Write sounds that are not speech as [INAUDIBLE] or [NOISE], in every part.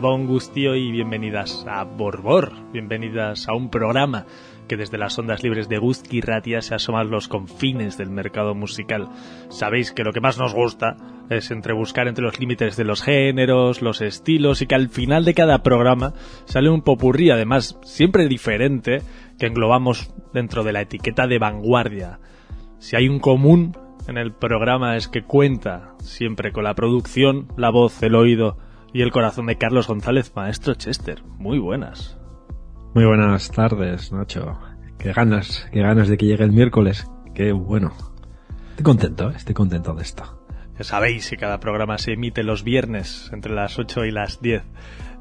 Gabón Gustio y bienvenidas a Borbor, bienvenidas a un programa que desde las ondas libres de Guzki Ratia se asoman los confines del mercado musical. Sabéis que lo que más nos gusta es entre buscar entre los límites de los géneros, los estilos y que al final de cada programa sale un popurrí, además siempre diferente, que englobamos dentro de la etiqueta de vanguardia. Si hay un común en el programa es que cuenta siempre con la producción, la voz, el oído y el corazón de Carlos González, maestro Chester. Muy buenas. Muy buenas tardes, Nacho. Qué ganas, qué ganas de que llegue el miércoles. Qué bueno. Estoy contento, ¿eh? estoy contento de esto. Ya sabéis que cada programa se emite los viernes entre las 8 y las 10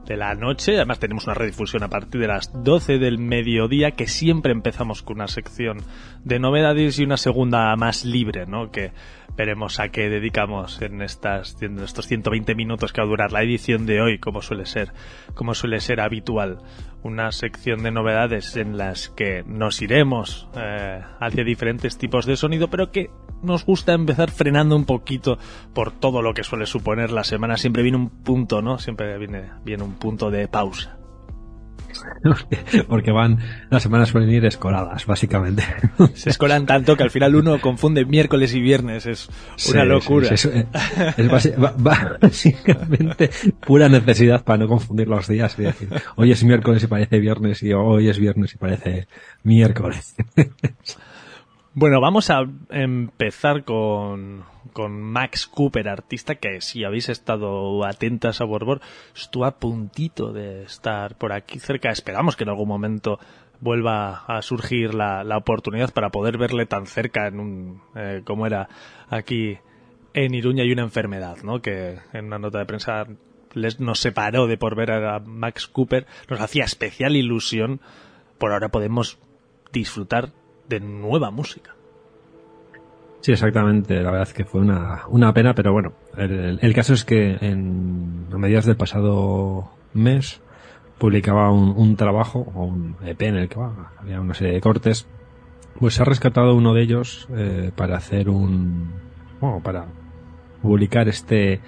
de la noche. Además tenemos una redifusión a partir de las 12 del mediodía que siempre empezamos con una sección de novedades y una segunda más libre, ¿no? Que veremos a qué dedicamos en estas en estos 120 minutos que va a durar la edición de hoy, como suele ser, como suele ser habitual, una sección de novedades en las que nos iremos eh, hacia diferentes tipos de sonido, pero que nos gusta empezar frenando un poquito por todo lo que suele suponer la semana. Siempre viene un punto, ¿no? Siempre viene, viene un punto de pausa. [LAUGHS] Porque van, las semanas suelen ir escoladas, básicamente. [LAUGHS] Se escolan tanto que al final uno confunde miércoles y viernes, es una locura. Sí, sí, es, [LAUGHS] básicamente pura necesidad para no confundir los días y decir, hoy es miércoles y parece viernes y hoy es viernes y parece miércoles. Bueno, vamos a empezar con, con Max Cooper, artista que si habéis estado atentas a Borbor, estuvo a puntito de estar por aquí cerca. Esperamos que en algún momento vuelva a surgir la, la oportunidad para poder verle tan cerca en un, eh, como era aquí en Iruña y una enfermedad, ¿no? Que en una nota de prensa les, nos separó de por ver a Max Cooper, nos hacía especial ilusión. Por ahora podemos disfrutar de nueva música. Sí, exactamente. La verdad es que fue una, una pena, pero bueno, el, el caso es que en, a mediados del pasado mes publicaba un, un, trabajo o un EP en el que bah, había una serie de cortes. Pues se ha rescatado uno de ellos eh, para hacer un, bueno, para publicar este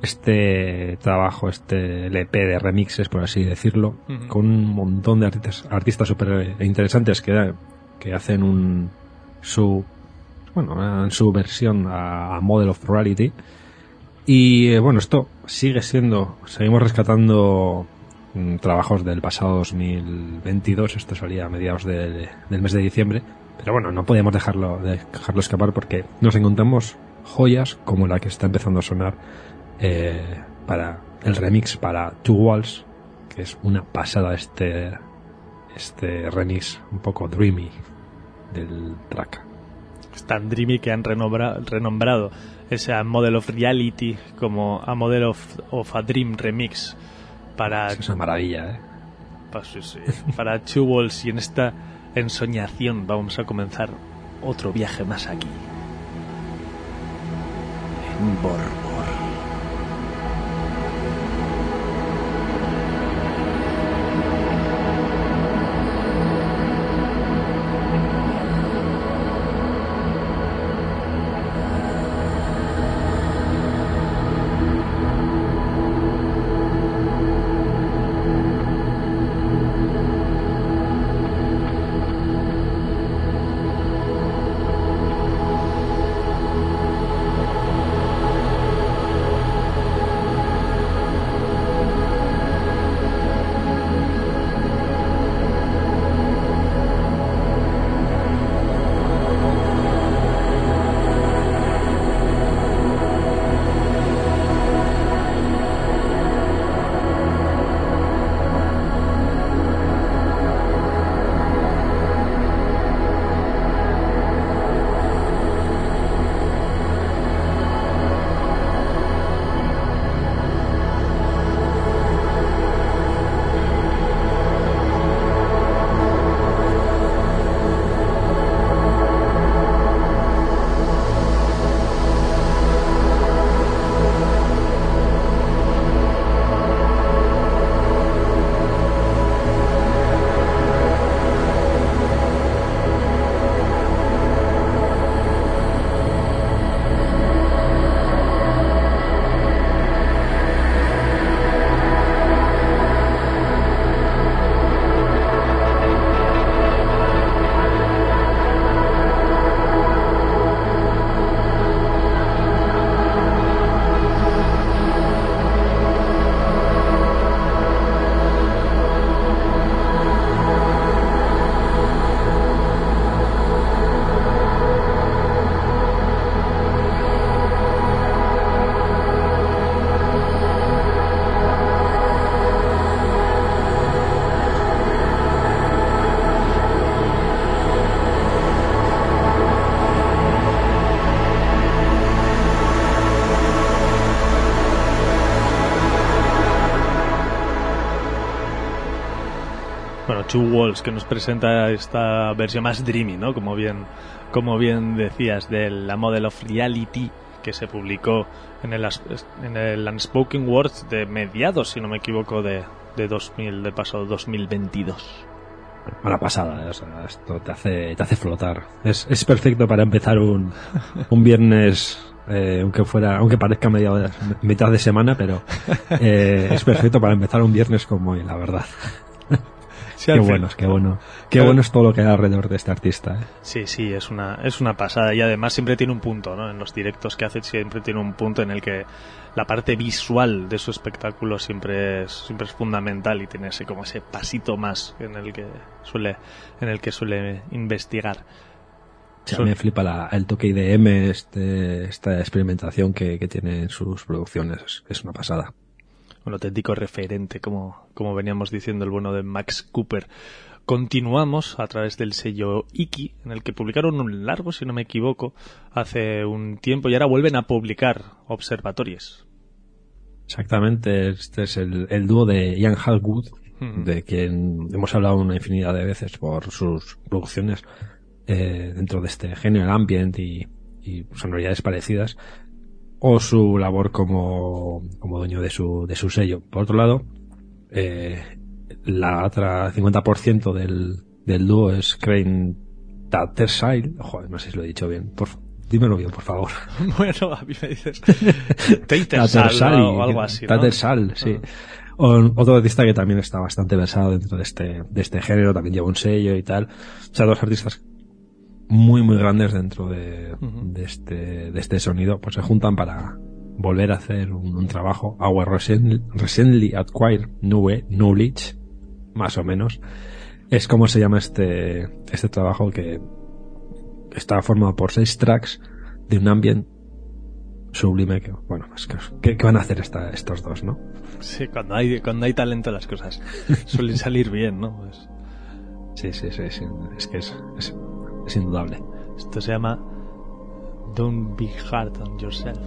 este trabajo, este LP de remixes, por así decirlo, uh -huh. con un montón de artistas, artistas súper interesantes que que hacen un su bueno en su versión a, Model of Reality. Y eh, bueno esto sigue siendo seguimos rescatando mm, trabajos del pasado 2022 esto salía a mediados de, del mes de diciembre. Pero bueno no podíamos dejarlo dejarlo escapar porque nos encontramos joyas como la que está empezando a sonar eh, para el remix para Two Walls que es una pasada este este remix un poco dreamy del track. Es tan dreamy que han renombrado ese Model of Reality como a Model of, of a Dream Remix para... Es una maravilla, ¿eh? Para, sí, sí, para Two Walls y en esta ensoñación vamos a comenzar otro viaje más aquí. En Borbor. Two Walls, que nos presenta esta versión más dreamy, ¿no? Como bien, como bien decías, de la Model of Reality que se publicó en el, en el Unspoken Words de mediados, si no me equivoco, de, de 2000, de pasado 2022. Una pasada, o sea, esto te hace, te hace flotar. Es, es perfecto para empezar un, un viernes eh, aunque fuera, aunque parezca media, mitad de semana, pero eh, es perfecto para empezar un viernes como hoy, la verdad. Qué bueno, qué bueno. Qué bueno es todo lo que hay alrededor de este artista. ¿eh? Sí, sí, es una, es una pasada. Y además siempre tiene un punto, ¿no? En los directos que hace siempre tiene un punto en el que la parte visual de su espectáculo siempre es, siempre es fundamental y tiene ese, como ese pasito más en el que suele, en el que suele investigar. Sí, a mí me flipa el toque IDM, este, esta experimentación que, que tiene en sus producciones. Es una pasada un auténtico referente, como, como veníamos diciendo el bueno de Max Cooper. Continuamos a través del sello Iki, en el que publicaron un largo, si no me equivoco, hace un tiempo y ahora vuelven a publicar Observatorios. Exactamente, este es el, dúo de Ian Halwood, de quien hemos hablado una infinidad de veces por sus producciones eh, dentro de este género ambient y, y sonoridades parecidas o su labor como, como dueño de su, de su sello. Por otro lado, eh, la otra 50% del, del dúo es Crane Tattersall. Joder, no sé si lo he dicho bien. Por, dímelo bien, por favor. [LAUGHS] bueno, a mí me dices [LAUGHS] Tattersall o algo así. ¿no? sí. Ah. otro artista que también está bastante versado dentro de este, de este género, también lleva un sello y tal. O sea, dos artistas muy muy grandes dentro de, de, este, de este sonido, pues se juntan para volver a hacer un, trabajo. Our recently, Acquired New Knowledge, más o menos. Es como se llama este, este trabajo que está formado por seis tracks de un ambiente sublime que, bueno, es que, ¿qué, van a hacer esta, estos dos, no? Sí, cuando hay, cuando hay talento las cosas [LAUGHS] suelen salir bien, ¿no? Pues... Sí, sí, sí, sí, es que es, es es indudable. Esto se llama Don't Be Hard on Yourself.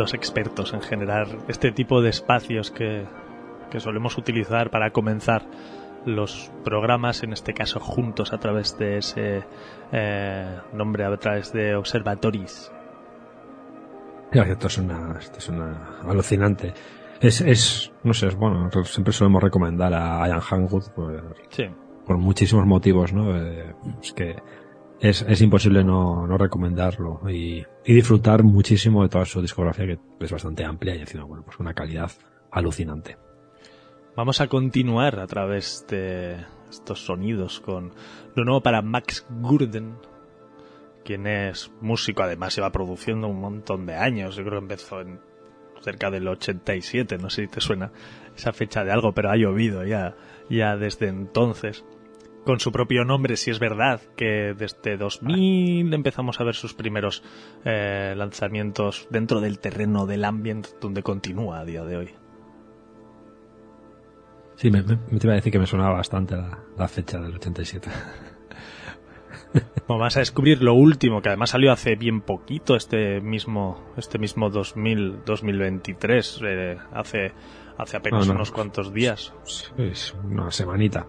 Dos expertos en generar este tipo de espacios que, que solemos utilizar para comenzar los programas, en este caso juntos a través de ese eh, nombre, a través de Observatories. Esto es una, esto es una alucinante. Es, es, no sé, es bueno, siempre solemos recomendar a Ian Hangwood por, Sí, por muchísimos motivos, ¿no? Eh, es que es, es imposible no, no recomendarlo y, y disfrutar muchísimo de toda su discografía que es bastante amplia y encima, bueno, pues una calidad alucinante. Vamos a continuar a través de estos sonidos con lo nuevo para Max Gurden, quien es músico, además lleva produciendo un montón de años, yo creo que empezó en cerca del 87, no sé si te suena esa fecha de algo, pero ha llovido ya, ya desde entonces. Con su propio nombre, si es verdad que desde 2000 empezamos a ver sus primeros eh, lanzamientos dentro del terreno del ambient, donde continúa a día de hoy. Sí, me, te iba a decir que me sonaba bastante la, la fecha del 87. Bueno, vas a descubrir lo último, que además salió hace bien poquito, este mismo, este mismo 2000, 2023, eh, hace, hace apenas Ah, no. unos cuantos días, Es una semanita.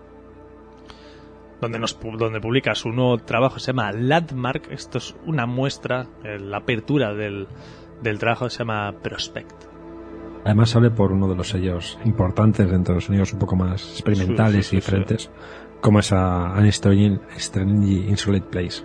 Donde nos, donde publica su nuevo trabajo, se llama Landmark, esto es una muestra, eh, la apertura del, del trabajo se llama Prospect. Además sale por uno de los sellos importantes dentro de los sonidos un poco más experimentales Sí, sí, y diferentes, como es a An Strange, Strange Insolate Place.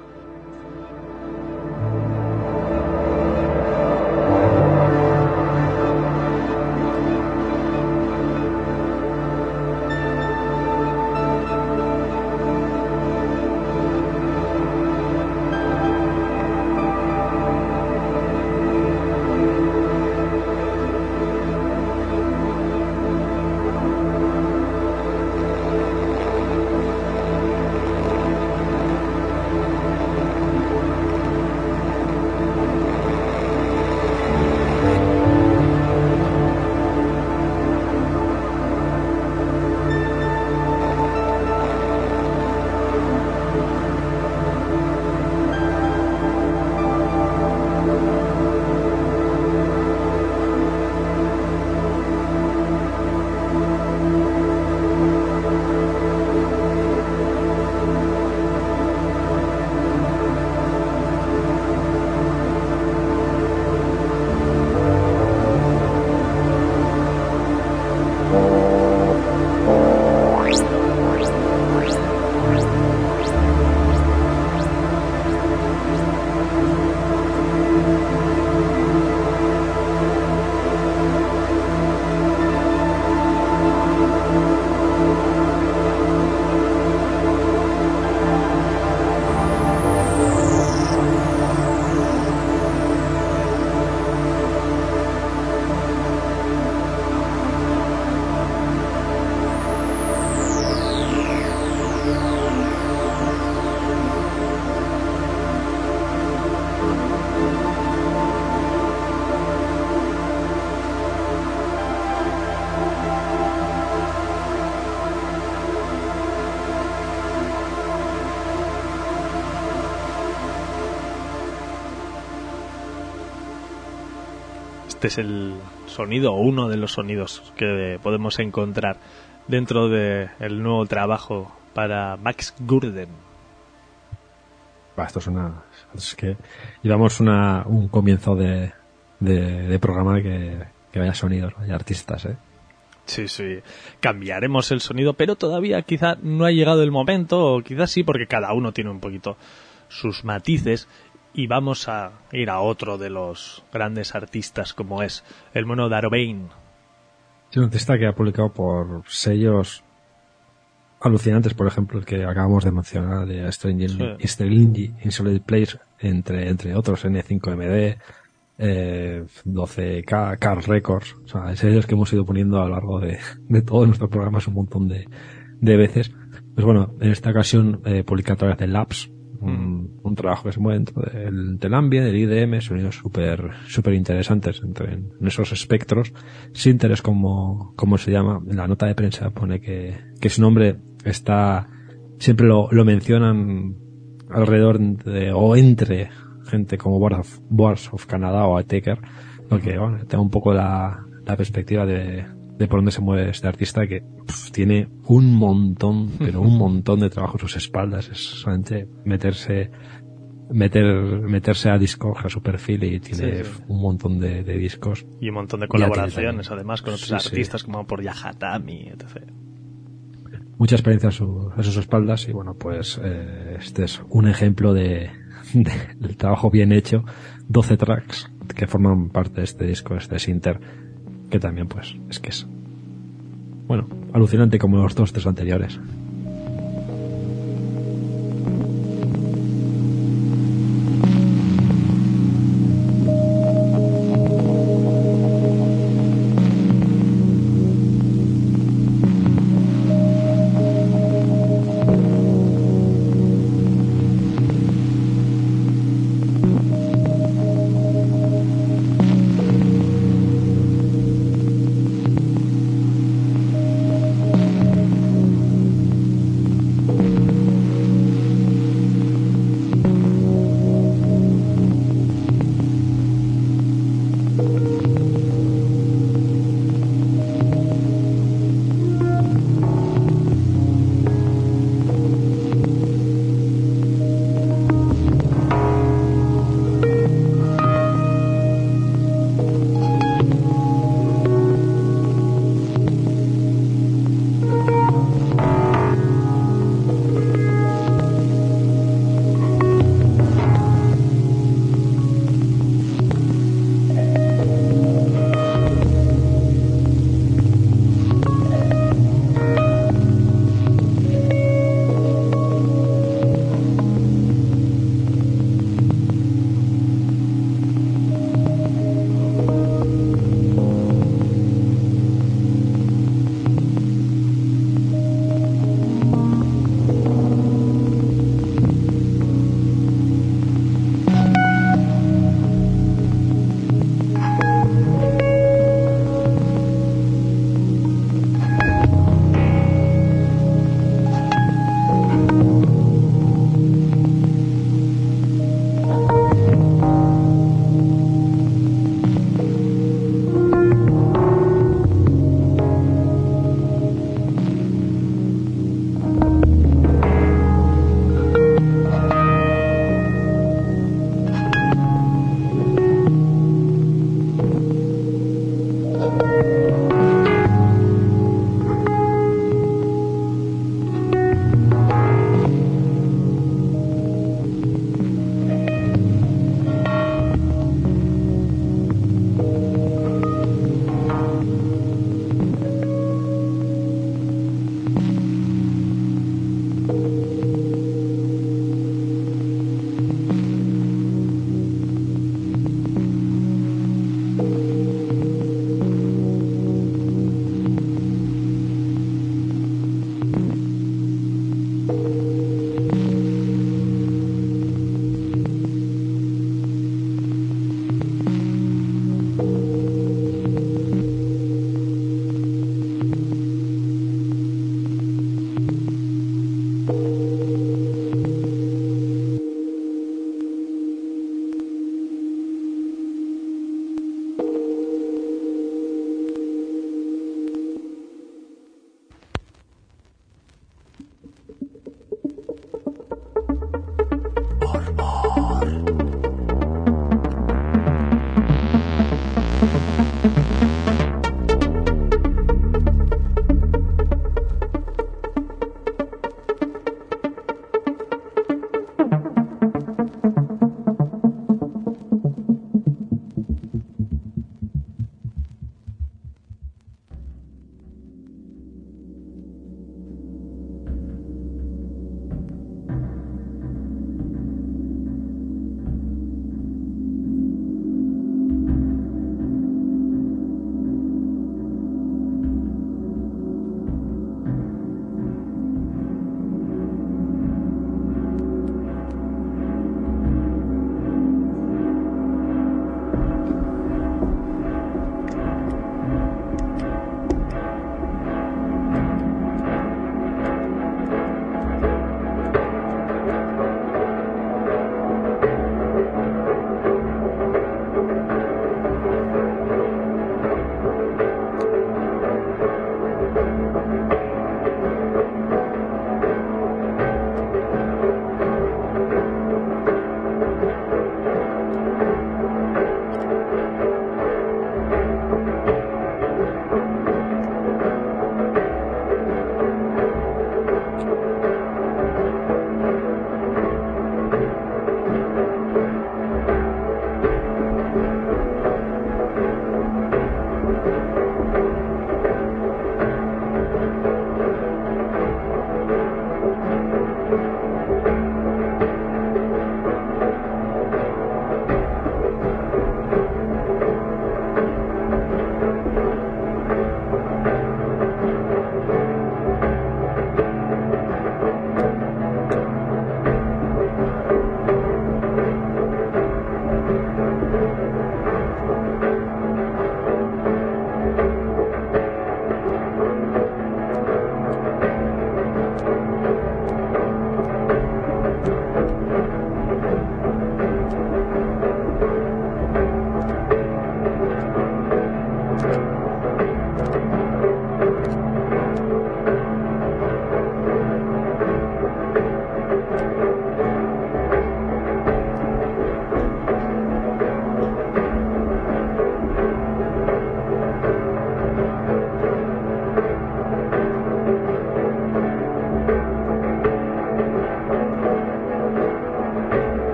Este es el sonido o uno de los sonidos que podemos encontrar dentro del nuevo trabajo para Max Gurden. Va, esto es una, es que llevamos una, un comienzo de, de, de programa que, que vaya sonidos, vaya artistas, eh. Sí, sí. Cambiaremos el sonido, pero todavía quizá no ha llegado el momento, o quizás sí, porque cada uno tiene un poquito sus matices. Y vamos a ir a otro de los grandes artistas, como es el mono Darobane. Es un artista que ha publicado por sellos alucinantes, por ejemplo, el que acabamos de mencionar de Strange, Sí. Insolite Place, entre, entre otros N5MD, eh, 12K, Car Records, o sea, sellos que hemos ido poniendo a lo largo de, de todos nuestros programas un montón de, de veces. Pues bueno, en esta ocasión eh, publica a través de Labs, un, trabajo que se mueve dentro del, del del IDM, sonidos súper súper interesantes entre, en esos espectros. Sinter como, como se llama, en la nota de prensa pone que, que su nombre está, siempre lo, lo mencionan alrededor de, o entre gente como Boards of, Canadá o Ateker, lo que bueno, tengo un poco la, la perspectiva de, de por dónde se mueve este artista que tiene un montón, [LAUGHS] pero un montón de trabajo a sus espaldas. Es solamente meterse meter meterse a Discord a su perfil y tiene Sí, sí. un montón de, de discos. Y un montón de colaboraciones, además, con otros Sí, artistas como por Yahatami, etc. Mucha experiencia a, su- a sus espaldas y bueno, pues eh, este es un ejemplo de, [LAUGHS] de- del trabajo bien hecho. 12 tracks que forman parte de este disco, este Sinter, que también pues es que es bueno, alucinante como los dos tres anteriores.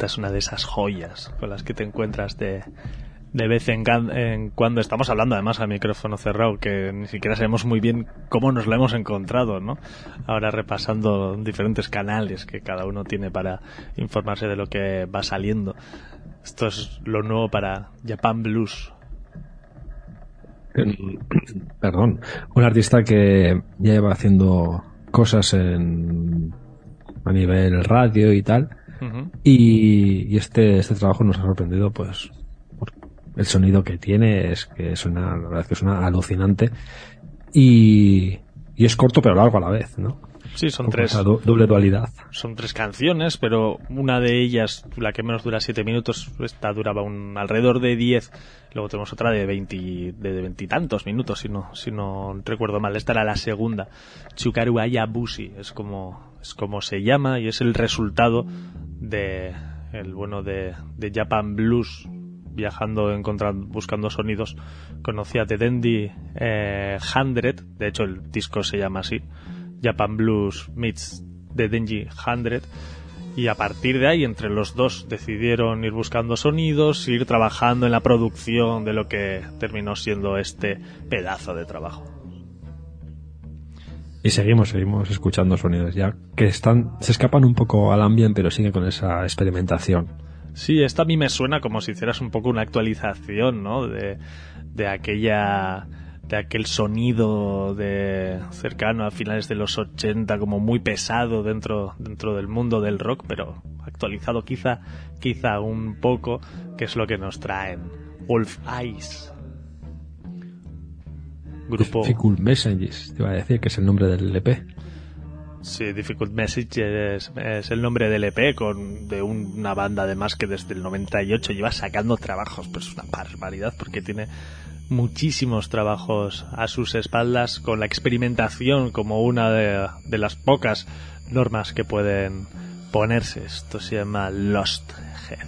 Esta es una de esas joyas con las que te encuentras de, de vez en, en cuando. Estamos hablando además a micrófono cerrado, que ni siquiera sabemos muy bien cómo nos lo hemos encontrado, ¿no? Ahora repasando diferentes canales que cada uno tiene para informarse de lo que va saliendo. Esto es lo nuevo para Japan Blues. Perdón. Un artista que ya lleva haciendo cosas en, a nivel radio y tal. Y, y este, este trabajo nos ha sorprendido, pues, por el sonido que tiene, es que suena, la verdad es que suena alucinante. Y, y es corto pero largo a la vez, ¿no? Sí, son tres. esa doble dualidad. son tres canciones, pero una de ellas, la que menos dura siete minutos, esta duraba un alrededor de diez. Luego tenemos otra de veinti, de veintitantos minutos, si no, si no recuerdo mal. Esta era la segunda. Chukaru Ayabushi es como, es como se llama y es el resultado de el bueno de, de Japan Blues viajando encontrando buscando sonidos conocí a The Dandy eh, 100 de hecho el disco se llama así Japan Blues meets The Denji 100 y a partir de ahí entre los dos decidieron ir buscando sonidos, ir trabajando en la producción de lo que terminó siendo este pedazo de trabajo. Y seguimos, seguimos escuchando sonidos ya que están, se escapan un poco al ambiente, pero siguen con esa experimentación. Sí, esta a mí me suena como si hicieras un poco una actualización, ¿no? De, de aquella de aquel sonido de cercano a finales de los 80 como muy pesado dentro dentro del mundo del rock, pero actualizado quizá quizá un poco, que es lo que nos traen Wolf Eyes. Grupo Difficult Messages, te iba a decir que es el nombre del EP. Sí, Difficult Message es, es el nombre del EP con, de un- una banda además que desde el 98 lleva sacando trabajos, pero es una barbaridad porque tiene muchísimos trabajos a sus espaldas con la experimentación como una de, de las pocas normas que pueden ponerse. Esto se llama Lost Head.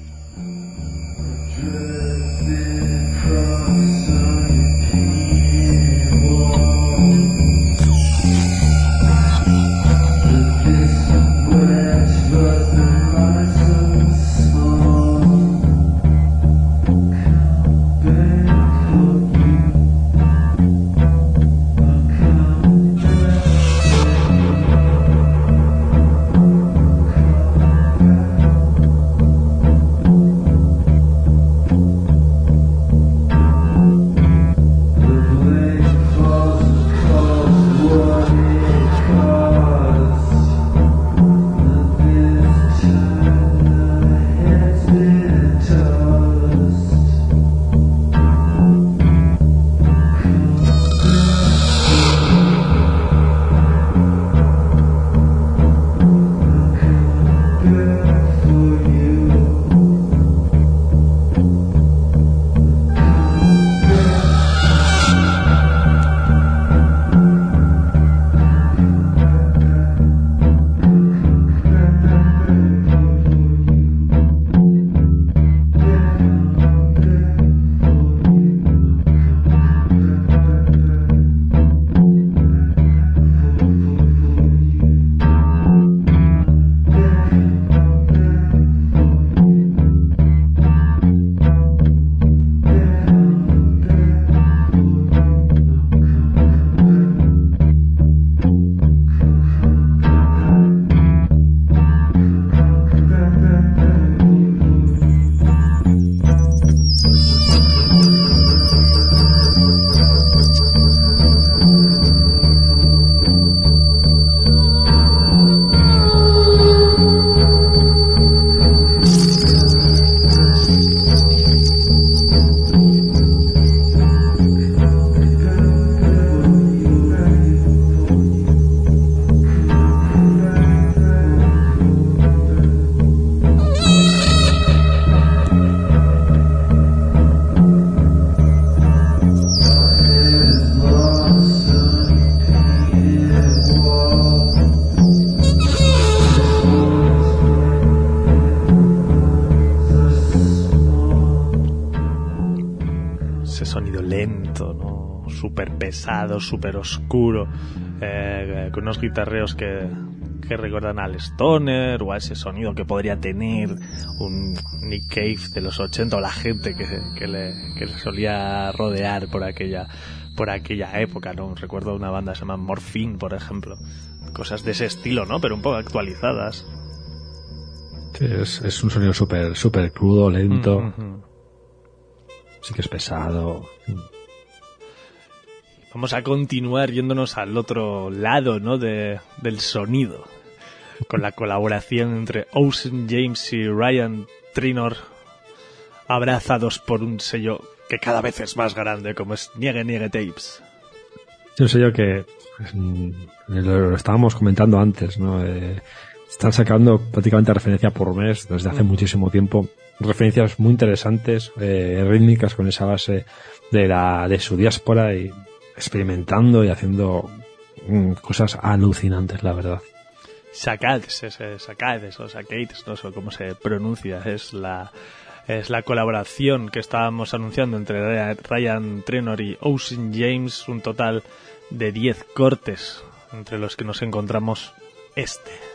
Pesado, súper oscuro, eh, con unos guitarreos que, que recuerdan al Stoner o a ese sonido que podría tener un Nick Cave de los 80 o la gente que, que, le, que le solía rodear por aquella por aquella época, ¿no? Recuerdo una banda que se llama Morphine, por ejemplo. Cosas de ese estilo, ¿no? Pero un poco actualizadas. Sí, es, es un sonido súper super crudo, lento. Mm. Sí que es pesado. Vamos a continuar yéndonos al otro lado, ¿no? De, del sonido. Con la colaboración entre Ocean James y Ryan Trinor, abrazados por un sello que cada vez es más grande, como es Niege Niege Tapes. Es un sello que lo, lo estábamos comentando antes, ¿no? Eh, están sacando prácticamente referencia por mes desde hace muchísimo tiempo. Referencias muy interesantes, eh, rítmicas con esa base de la de su diáspora y experimentando y haciendo mm, cosas alucinantes, la verdad. O no sé cómo se pronuncia, es la es la colaboración que estábamos anunciando entre Ryan Trenor y Ocean James, un total de 10 cortes, entre los que nos encontramos este.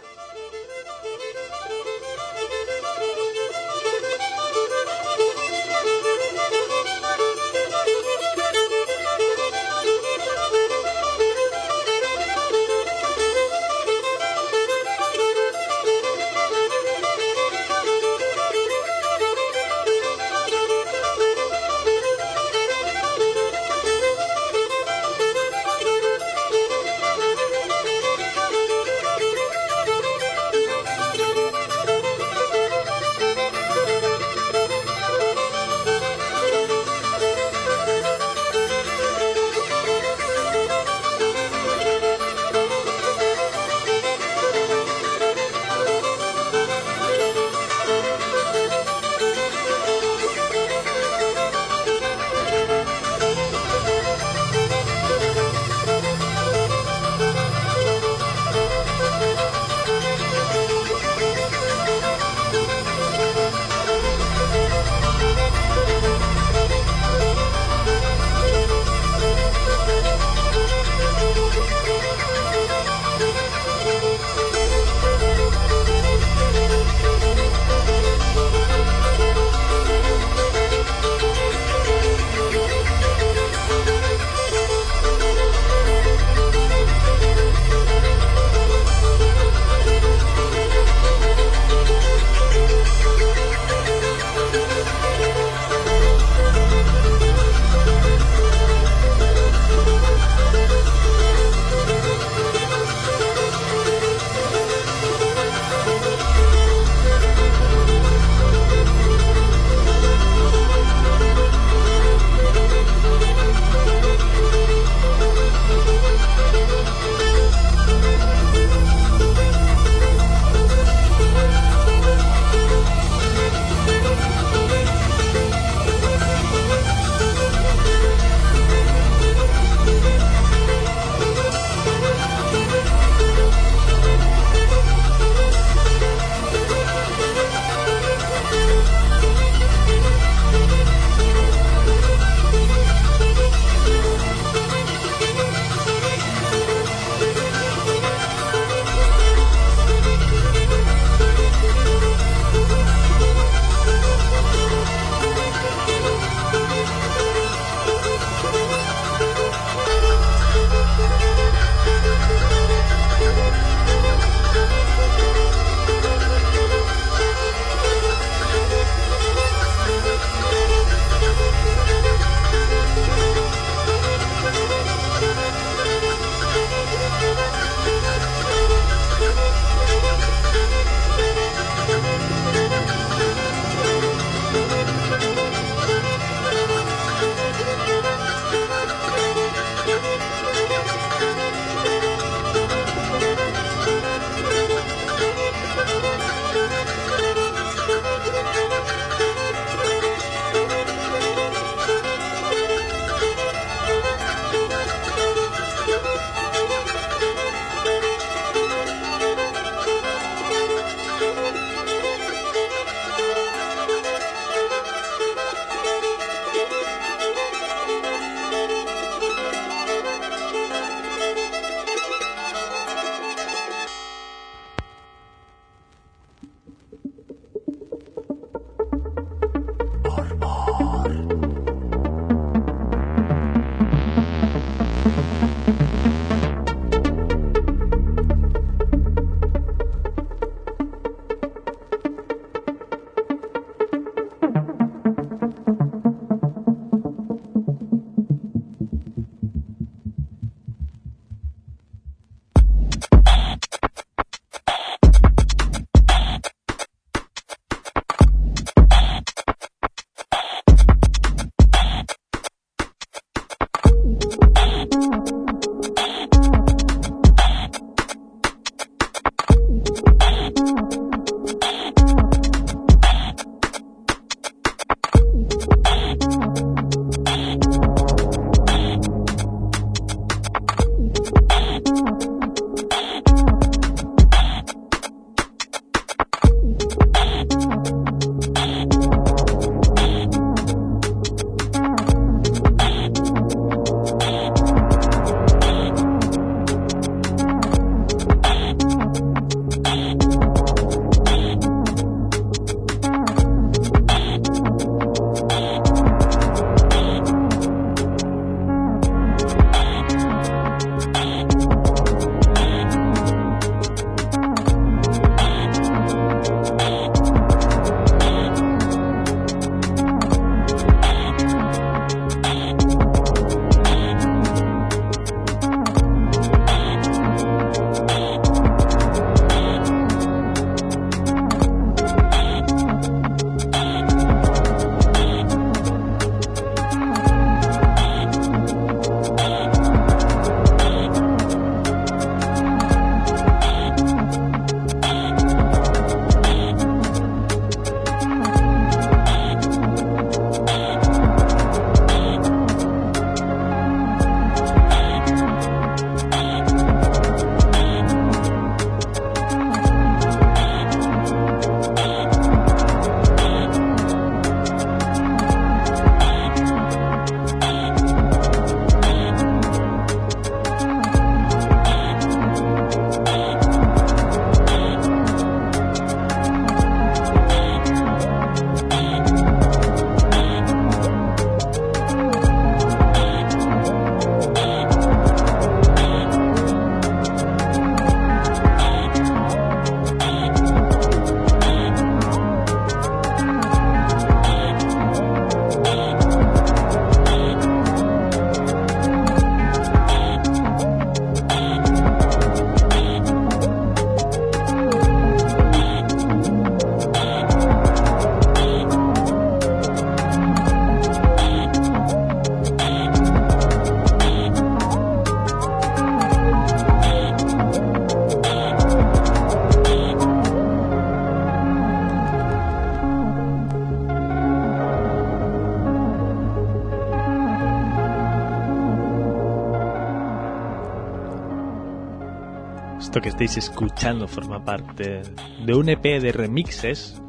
Esto que estáis escuchando forma parte de un EP de remixes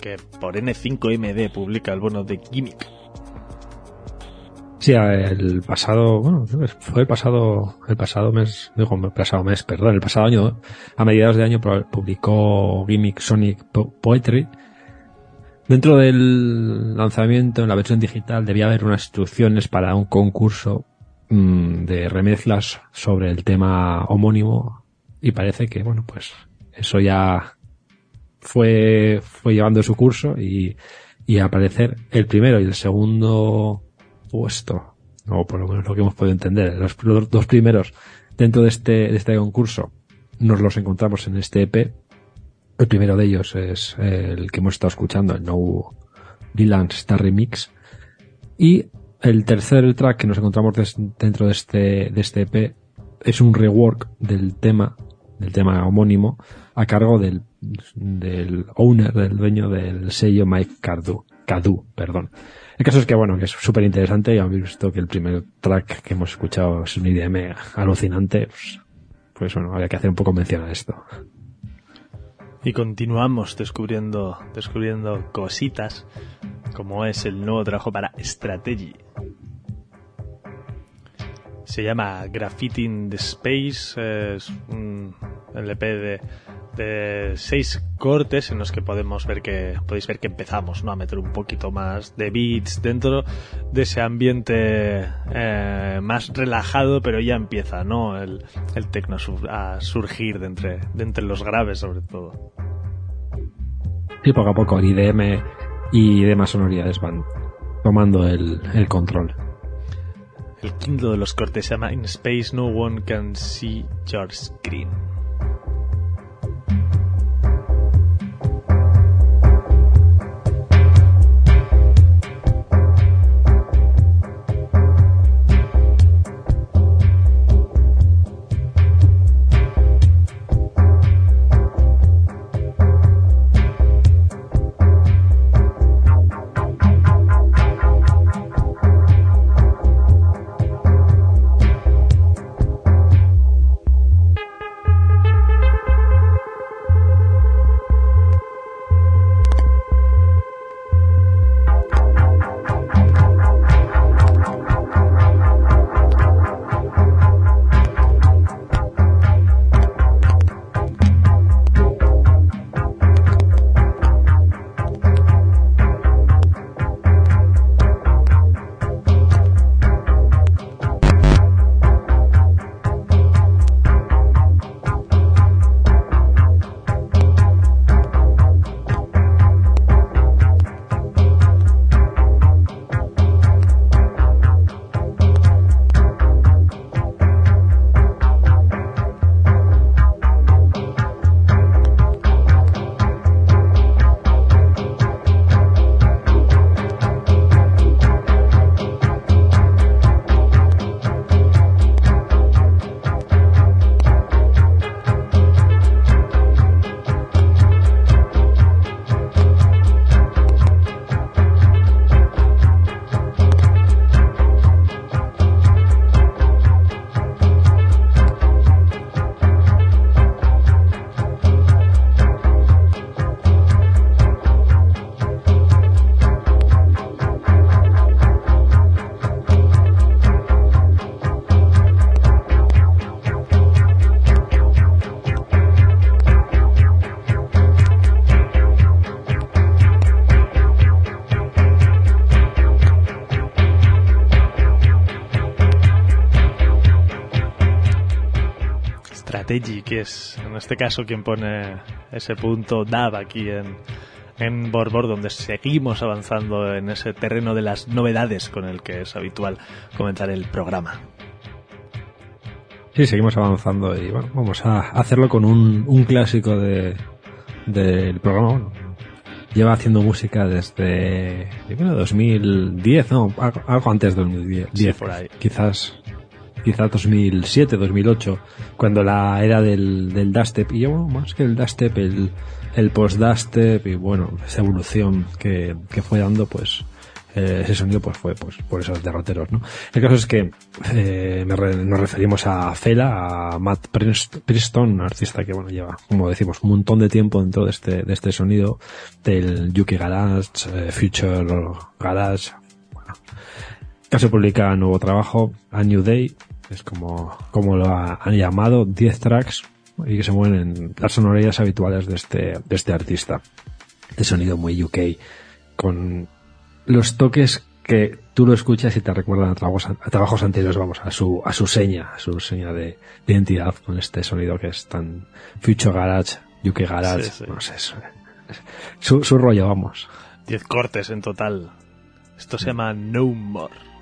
que por N5MD publica el bono de Gimmick. Sí, el pasado, bueno, fue el pasado, el pasado mes, digo, el pasado mes, perdón, el pasado año, a mediados de año publicó Gimmick Sonic Poetry. Dentro del lanzamiento en la versión digital debía haber unas instrucciones para un concurso mm, de remezclas sobre el tema homónimo y parece que, bueno, pues eso ya fue, fue llevando su curso y, y a parecer el primero y el segundo puesto, o por lo menos lo que hemos podido entender, los, dos primeros dentro de este, de este concurso nos los encontramos en este EP. El primero de ellos es el que hemos estado escuchando, el No Dylan Star Remix. Y el tercer track que nos encontramos dentro de este, de este EP es un rework del tema, del tema homónimo, a cargo del, del owner, del dueño del sello Mike Cadu, Cadu, perdón. El caso es que, bueno, que es súper interesante y habéis visto que el primer track que hemos escuchado es un IDM alucinante. Pues, pues, bueno, había que hacer un poco mención a esto. Y continuamos descubriendo, descubriendo cositas, como es el nuevo trabajo para Strategy. Se llama Graffiti in the Space, es un LP de seis cortes en los que podemos ver que podéis ver que empezamos ¿no? a meter un poquito más de beats dentro de ese ambiente eh, más relajado pero ya empieza ¿no? el, el techno a surgir de entre, de entre los graves sobre todo y poco a poco IDM y demás sonoridades van tomando el control el quinto de los cortes se llama In Space No One Can See Your Screen que es en este caso quien pone ese punto DAB aquí en, en Borbor, donde seguimos avanzando en ese terreno de las novedades con el que es habitual comenzar el programa. Sí, seguimos avanzando y bueno, vamos a hacerlo con un, un clásico de, del programa. lleva haciendo música desde bueno, 2010, no, algo antes de 2010. por ahí. Quizás quizá 2007, 2008, cuando la era del, del dubstep, y bueno, más que el dubstep, el, el post-dubstep, y bueno, esa evolución que, que fue dando, pues eh, ese sonido pues fue pues por esos derroteros, ¿no? El caso es que eh, nos referimos a Fela, a Matt Preston, un artista que bueno lleva, como decimos, un montón de tiempo dentro de este, de este sonido, del UK Garage, eh, Future Garage, bueno. Casi publica nuevo trabajo, A New Day, es como, como lo han llamado, 10 tracks y que se mueven en las sonoridades habituales de este, de este artista. De sonido muy UK, con los toques que tú lo escuchas y te recuerdan a trabajos, a trabajos anteriores, vamos, a su, a su seña, a su seña de, identidad con este sonido que es tan Future Garage, UK Garage, no sé, su, su rollo, vamos. Diez cortes en total. Esto se llama No More.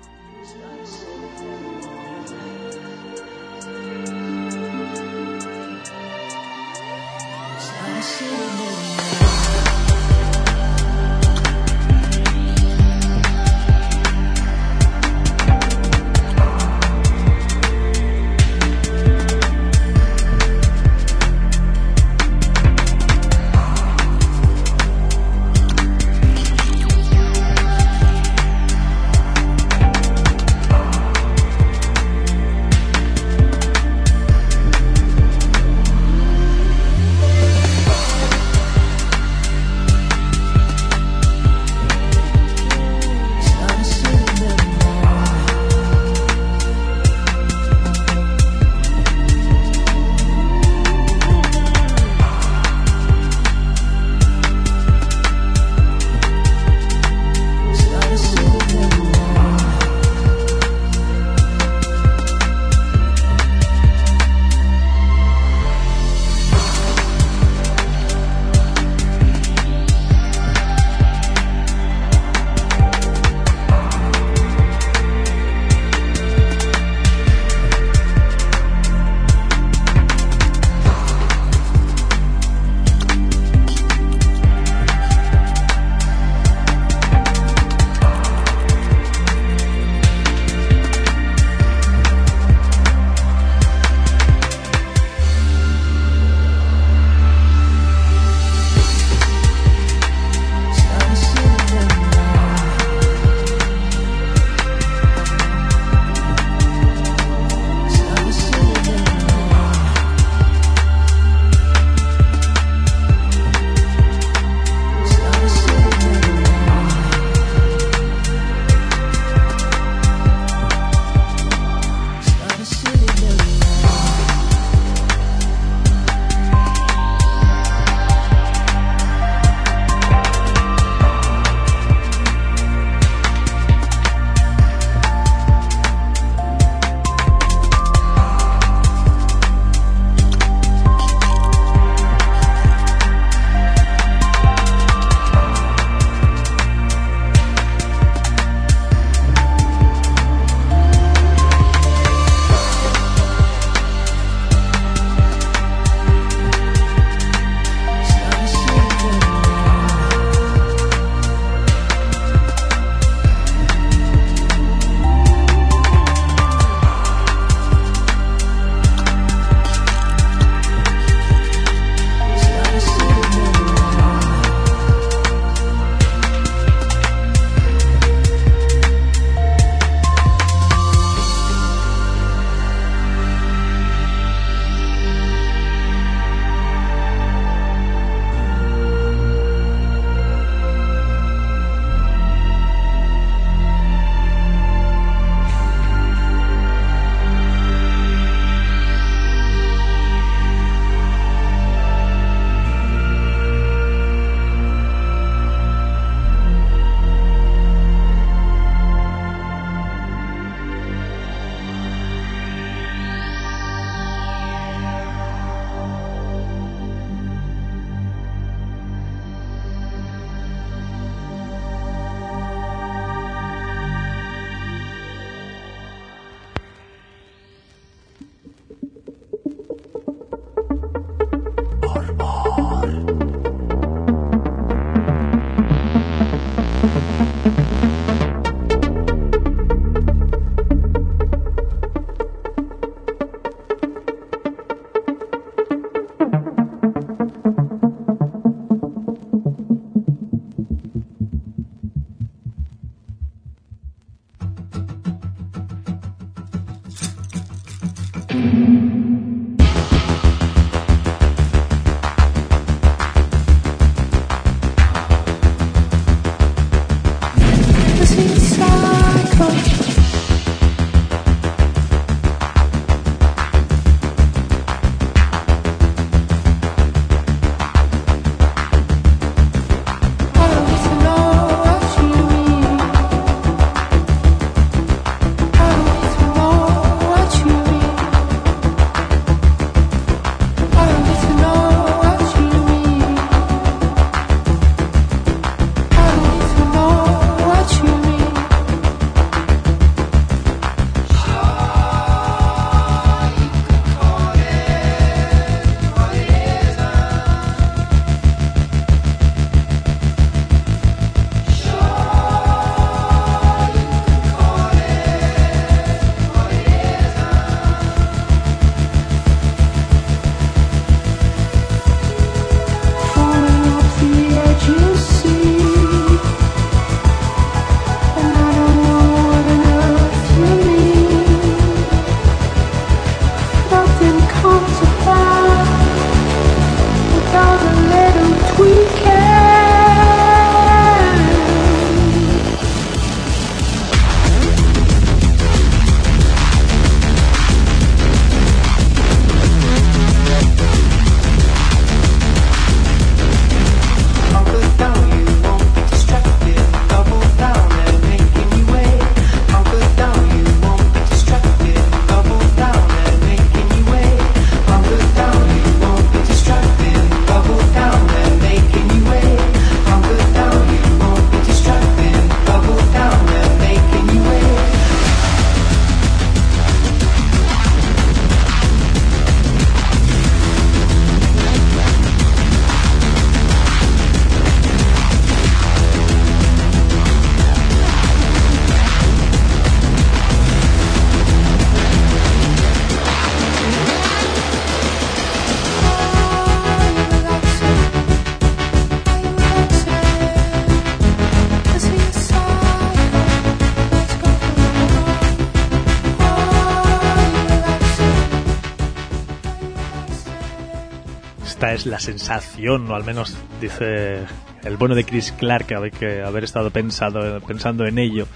La sensación, o al menos dice el bueno de Chris Clark, que que haber estado pensado, pensando en ello,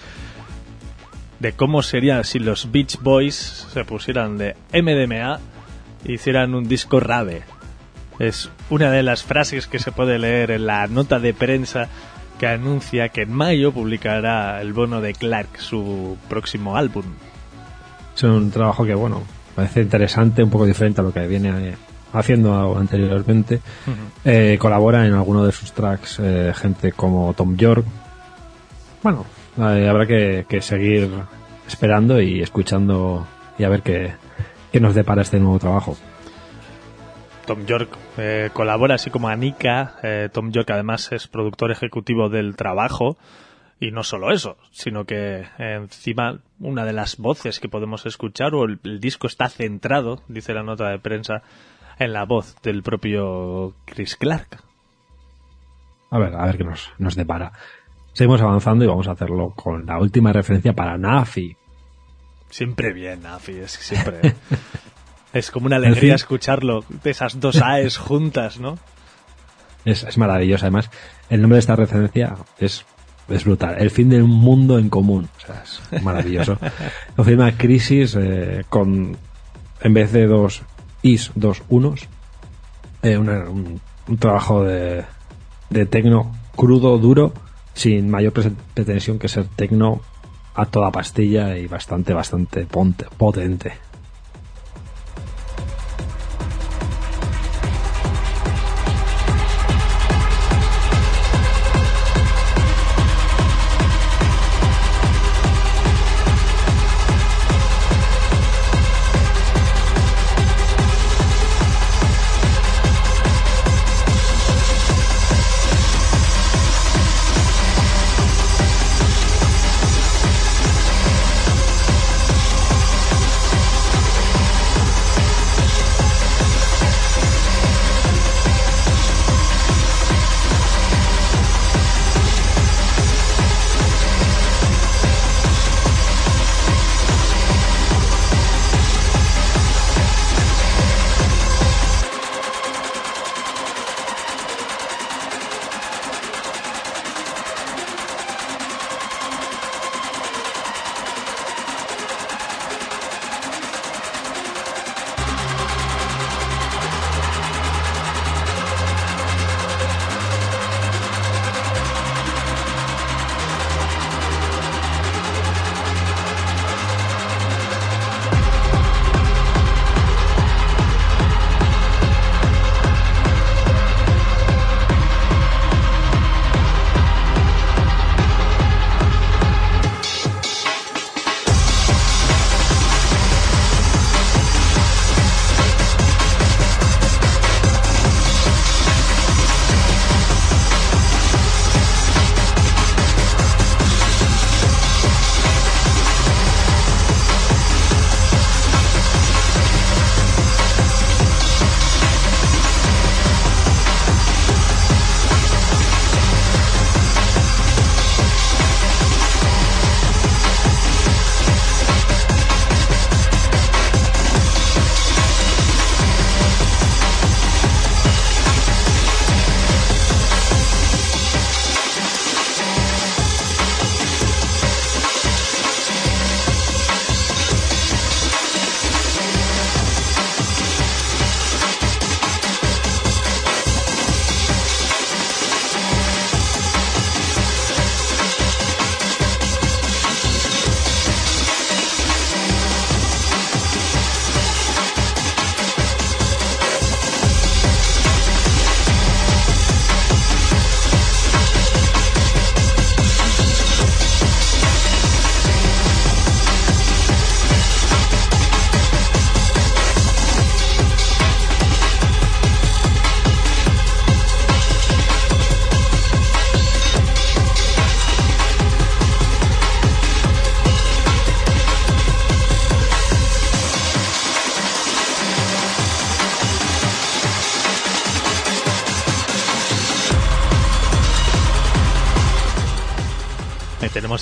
de cómo sería si los Beach Boys se pusieran de MDMA e hicieran un disco rave. Es una de las frases que se puede leer en la nota de prensa que anuncia que en mayo publicará el bono de Clark su próximo álbum. Es un trabajo que, bueno, parece interesante, un poco diferente a lo que viene haciendo anteriormente. Eh, colabora en alguno de sus tracks eh, gente como Tom York. Bueno, eh, habrá que, que, seguir esperando y escuchando y a ver qué, qué nos depara este nuevo trabajo. Tom York colabora así como Anika. Tom York además es productor ejecutivo del trabajo. Y no solo eso, sino que encima una de las voces que podemos escuchar o el, el, disco está centrado, dice la nota de prensa, en la voz del propio Chris Clark. A ver, a ver qué nos, nos depara. Seguimos avanzando y vamos a hacerlo con la última referencia para Nafi. Siempre bien, Nafi, es siempre. [LAUGHS] es como una alegría escucharlo, de esas dos AES [LAUGHS] juntas, ¿no? Es, es maravilloso, además. El nombre de esta referencia es es brutal. El fin del mundo en común. O sea, es maravilloso. [LAUGHS] Lo firma Crisis eh, con, en vez de dos is, dos unos. Eh, un, trabajo de, de tecno crudo, duro, sin mayor pretensión que ser tecno a toda pastilla y bastante, bastante potente.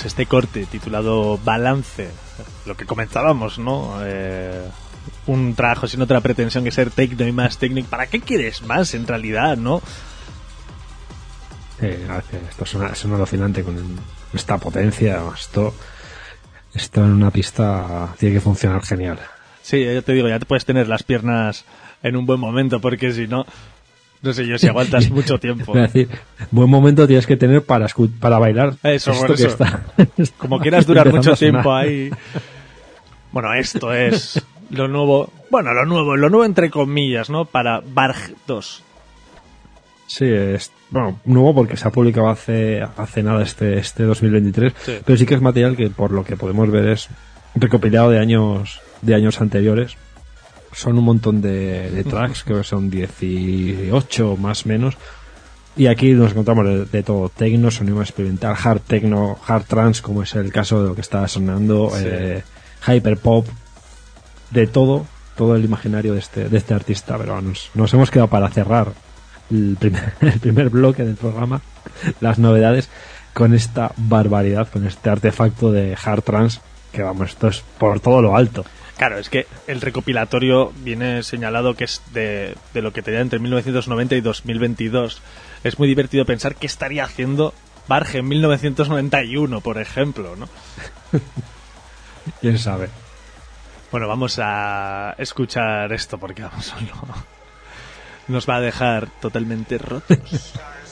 Este corte titulado Balance, lo que comentábamos, ¿no? Eh, un trabajo sin otra pretensión que ser técnico y más técnico. ¿Para qué quieres más en realidad, no? Eh, esto suena, suena alucinante con esta potencia. Esto, esto en una pista tiene que funcionar genial. Sí, ya te digo, ya te puedes tener las piernas en un buen momento, porque si no, no sé yo si aguantas mucho tiempo. Es decir, buen momento tienes que tener para, para bailar. Eso, esto por que está- [LAUGHS] Como quieras durar mucho tiempo ahí. Bueno, esto es lo nuevo. Bueno, lo nuevo, lo nuevo entre comillas, ¿no? Para Barg 2. Sí, es bueno, nuevo porque se ha publicado hace, hace nada este, este 2023, Sí. pero sí que es material que por lo que podemos ver es recopilado de años, de años anteriores. Son un montón de, de tracks, creo que son 18 más o menos. Y aquí nos encontramos de, de todo, techno, sonido experimental, hard techno, hard trance, como es el caso de lo que está sonando, Sí. eh, hyper pop, de todo, todo el imaginario de este, de este artista. Pero nos, nos hemos quedado para cerrar el primer, [LAUGHS] el primer bloque del programa, las novedades, con esta barbaridad, con este artefacto de hard trance, que vamos, esto es por todo lo alto. Claro, es que el recopilatorio viene señalado que es de, de lo que tenía entre 1990 y 2022. Es muy divertido pensar qué estaría haciendo Barge en 1991, por ejemplo, ¿no? [LAUGHS] ¿Quién sabe? Bueno, vamos a escuchar esto porque vamos no, nos va a dejar totalmente rotos. [LAUGHS]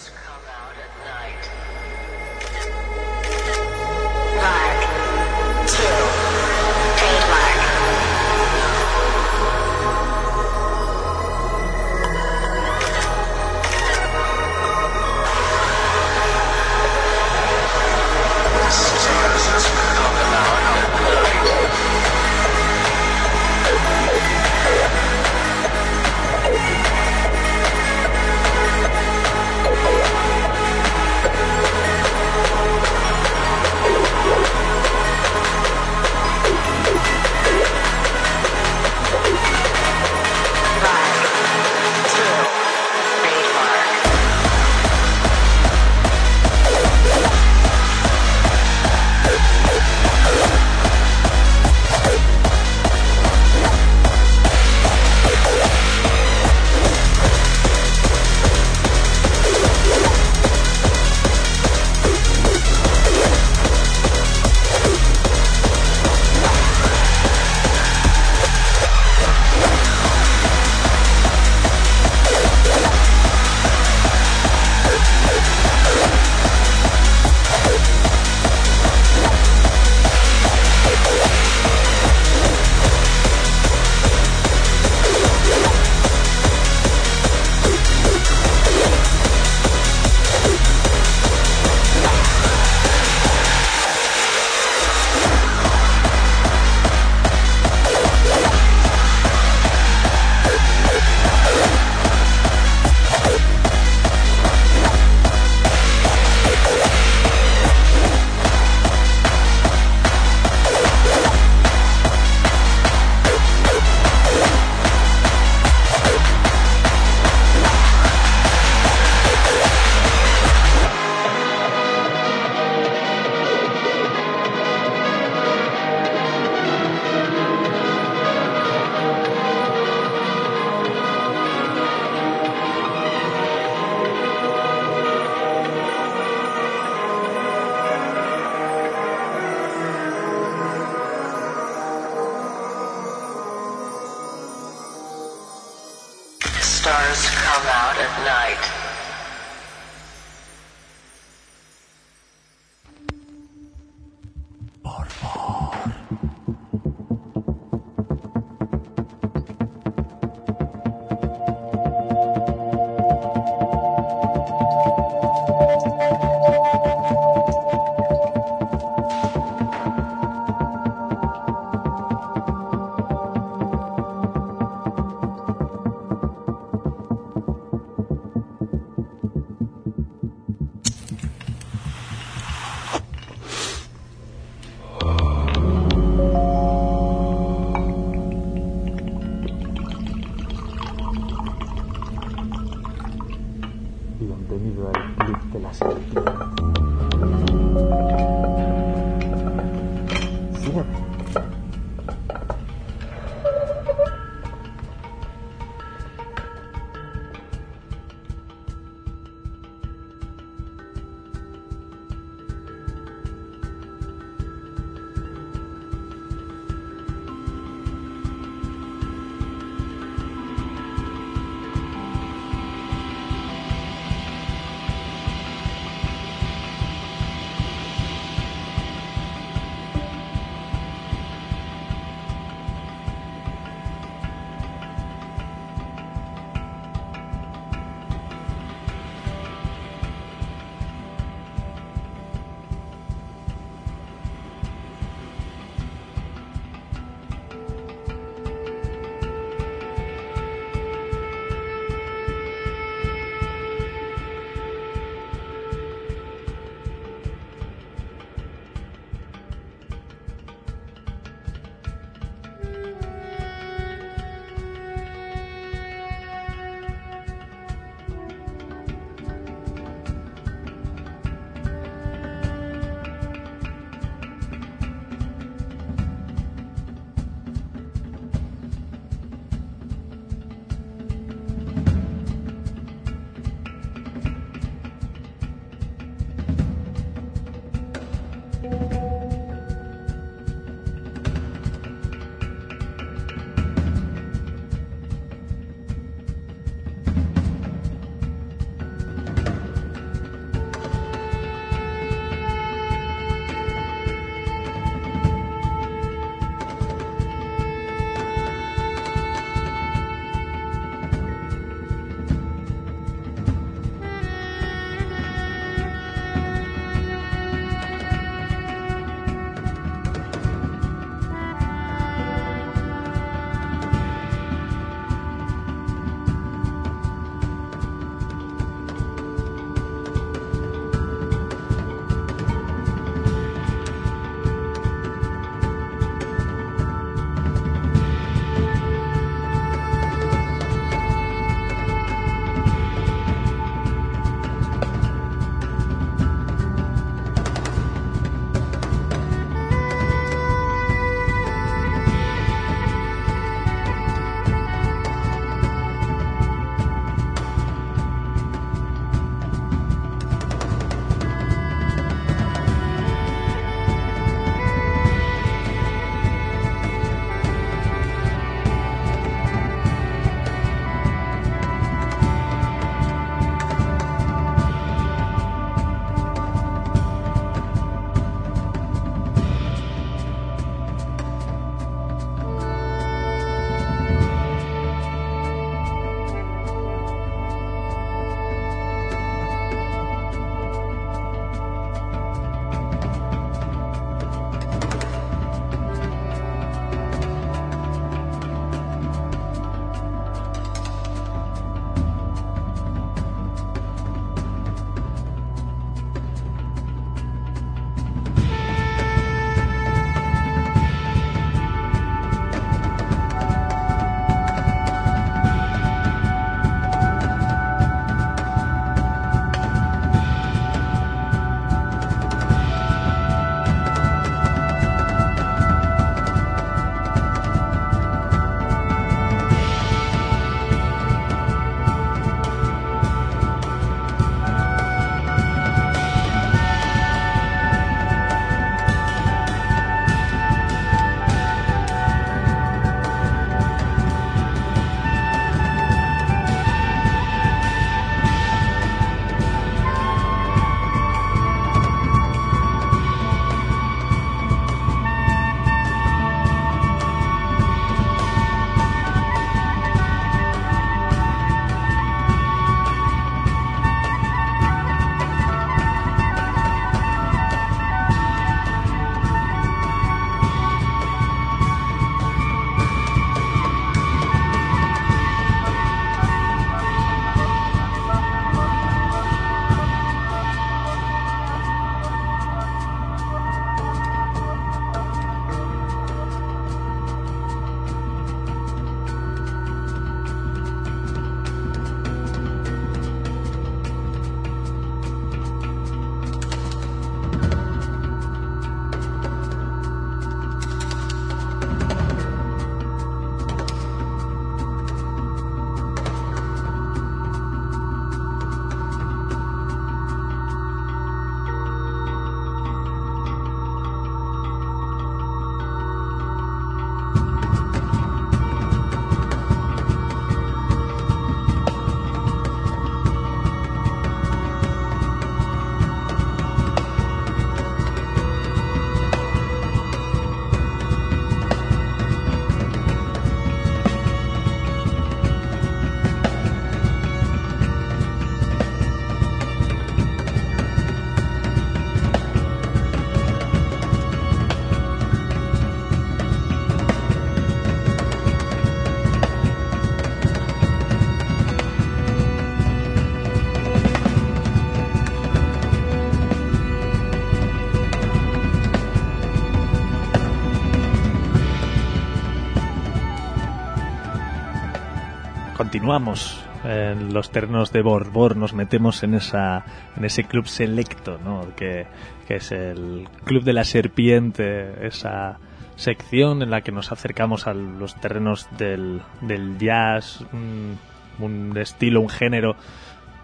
continuamos en los terrenos de Borbor, nos metemos en esa en ese club selecto, ¿no? Que, que es el Club de la Serpiente, esa sección en la que nos acercamos a los terrenos del, del jazz, un, un estilo, un género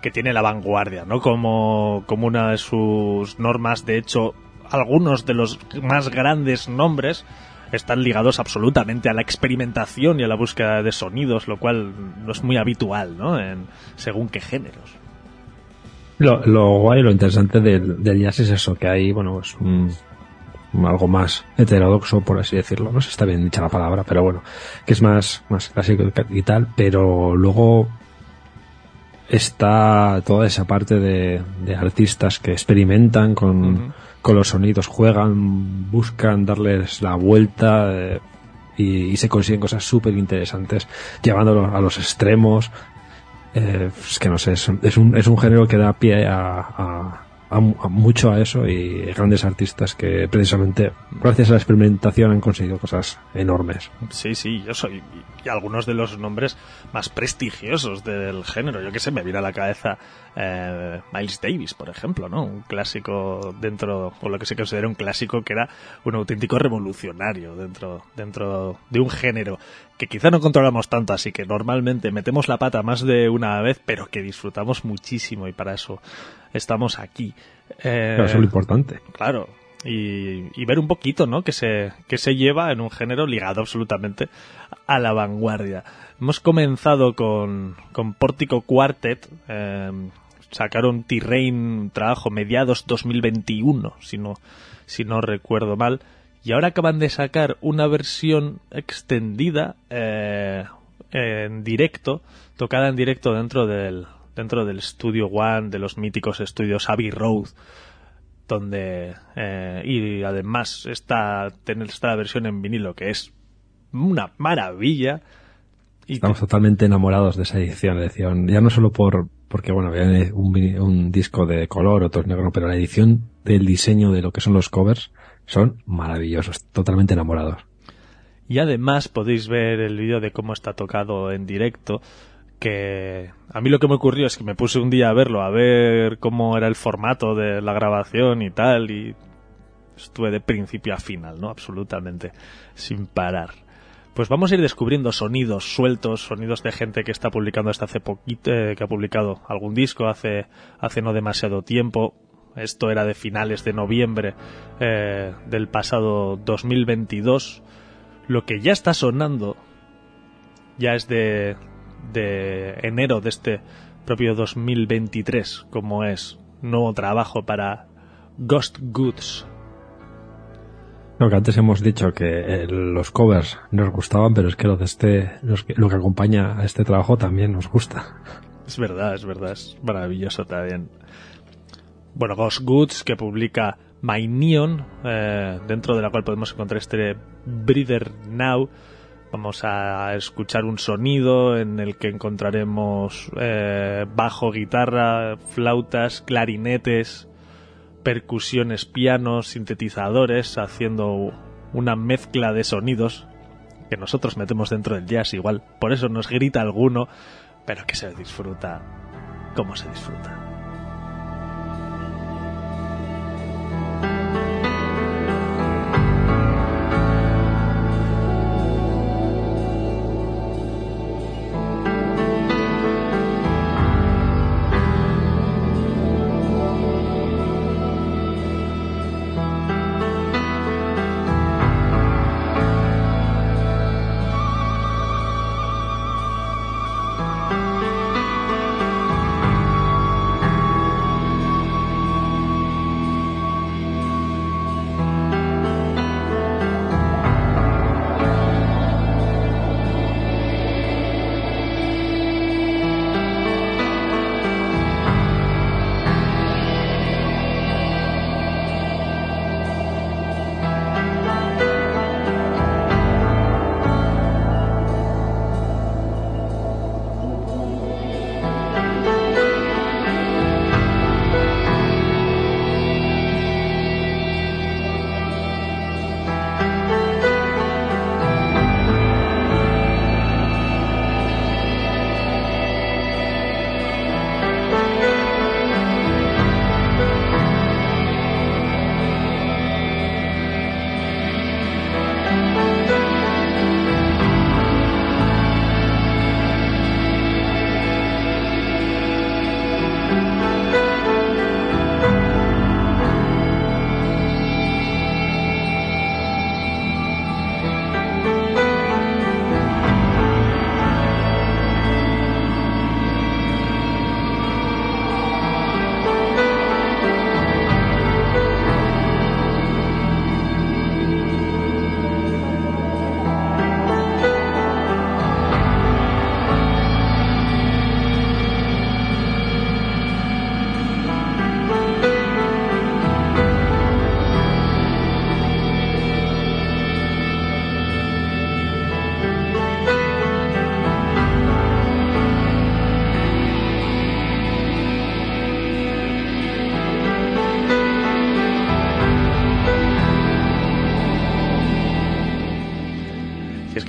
que tiene la vanguardia, ¿no? Como, como una de sus normas, de hecho, algunos de los más grandes nombres están ligados absolutamente a la experimentación y a la búsqueda de sonidos, lo cual no es muy habitual, ¿no? En, según qué géneros. Lo, lo guay, lo interesante del, del jazz es eso, que hay, bueno, es un, algo más heterodoxo, por así decirlo. No sé si está bien dicha la palabra, pero bueno, que es más, más clásico y tal, pero luego está toda esa parte de, de artistas que experimentan con. Con los sonidos, juegan, buscan darles la vuelta eh, y, se consiguen cosas súper interesantes, llevándolo a los extremos. Eh, es que no sé, es, un, es un género que da pie a- a mu- a mucho a eso y grandes artistas que precisamente gracias a la experimentación han conseguido cosas enormes. Sí, sí, yo soy. Y algunos de los nombres más prestigiosos del género. Yo que sé, me viene a la cabeza eh, Miles Davis, por ejemplo, ¿no? Un clásico dentro, o lo que se considera un clásico que era un auténtico revolucionario dentro, dentro de un género que quizá no controlamos tanto, así que normalmente metemos la pata más de una vez, pero que disfrutamos muchísimo y para eso estamos aquí. Eh, Claro, eso es lo importante. Claro. Y, y ver un poquito, ¿no? Que se, que se lleva en un género ligado absolutamente a la vanguardia. Hemos comenzado con, con Pórtico Quartet. eh, sacaron T-Rain, trabajo mediados 2021, si no, si no recuerdo mal. Y ahora acaban de sacar una versión extendida eh, en directo, tocada en directo dentro del, dentro del Studio One, de los míticos estudios Abbey Road donde eh, y además está tener esta versión en vinilo que es una maravilla y Estamos totalmente enamorados de esa edición, edición, ya no solo por porque bueno, había un, un disco de color, otro negro, pero la edición del diseño de lo que son los covers son maravillosos, totalmente enamorados. Y además podéis ver el vídeo de cómo está tocado en directo. Que a mí lo que me ocurrió es que me puse un día a verlo, a ver cómo era el formato de la grabación y tal. Y estuve de principio a final, ¿no? Absolutamente. Sin parar. Pues vamos a ir descubriendo sonidos sueltos, sonidos de gente que está publicando hasta hace poquito, eh, que ha publicado algún disco hace, hace no demasiado tiempo. Esto era de finales de noviembre eh, del pasado 2022 lo que ya está sonando ya es de, de enero de este propio 2023, como es nuevo trabajo para Ghost Goods. Lo que antes hemos dicho que eh, los covers nos gustaban, pero es que lo de este, los que- lo que acompaña a este trabajo también nos gusta. Es verdad, es verdad, es maravilloso también. Bueno, Ghost Goods que publica My Neon, eh, dentro de la cual podemos encontrar este Breather Now. Vamos a escuchar un sonido en el que encontraremos eh, bajo, guitarra, flautas, clarinetes, percusiones, pianos, sintetizadores, haciendo una mezcla de sonidos que nosotros metemos dentro del jazz igual. Por eso nos grita alguno, pero que se disfruta como se disfruta.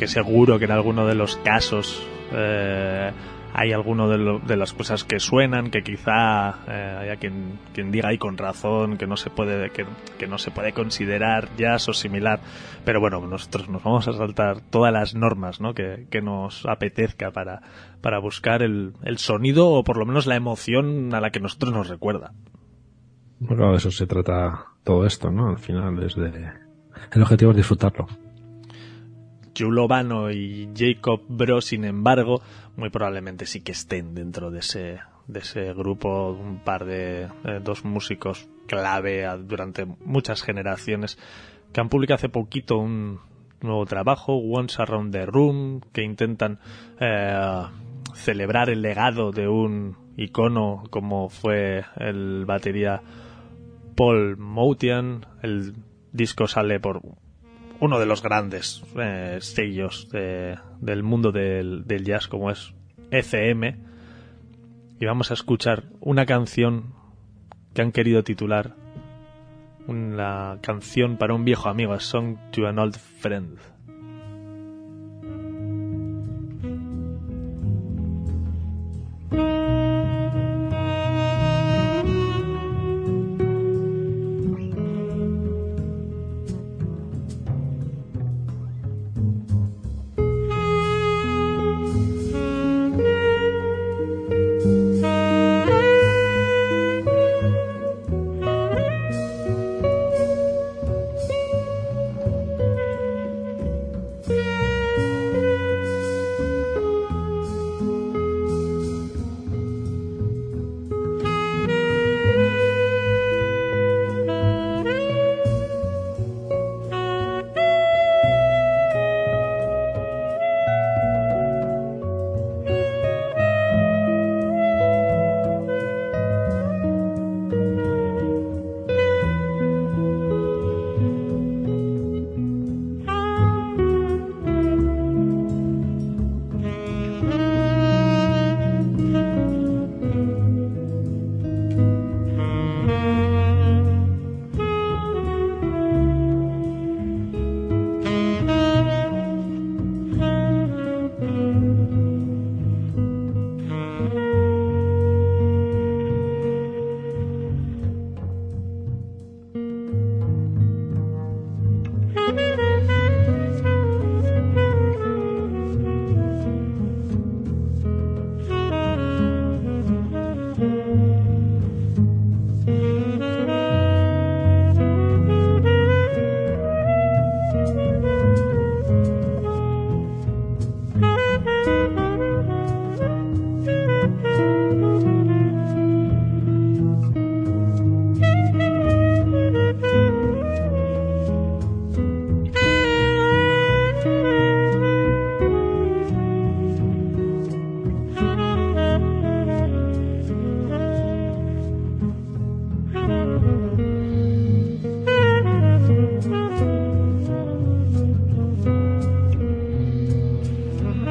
Que seguro que en alguno de los casos eh, hay alguno de, las cosas que suenan que quizá eh, haya quien, diga ahí con razón que no se puede que, no se puede considerar jazz o similar pero bueno nosotros nos vamos a saltar todas las normas ¿no? que, nos apetezca para, para buscar el, el sonido o por lo menos la emoción a la que nosotros nos recuerda Bueno, de eso se trata todo esto, ¿no? Al final es de... El objetivo es disfrutarlo. Joe Lovano y Jacob Bro, sin embargo, muy probablemente sí que estén dentro de ese, de ese grupo, un par de eh, dos músicos clave a- durante muchas generaciones que han publicado hace poquito un nuevo trabajo, Once Around the Room, que intentan eh, celebrar el legado de un icono como fue el batería Paul Moutian. El disco sale por uno de los grandes eh, sellos de- del mundo del, jazz como es ECM y vamos a escuchar una canción que han querido titular una canción para un viejo amigo, a Song to an Old Friend.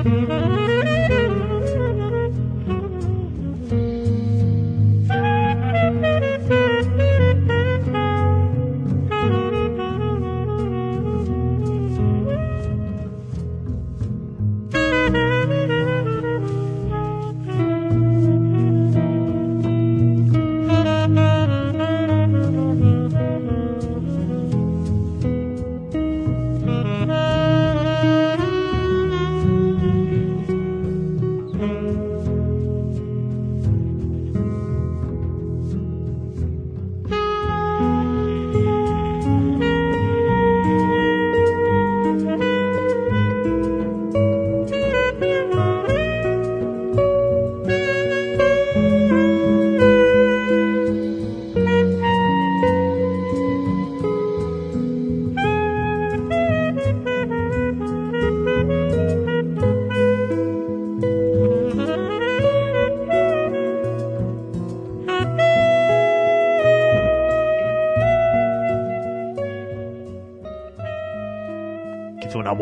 thank you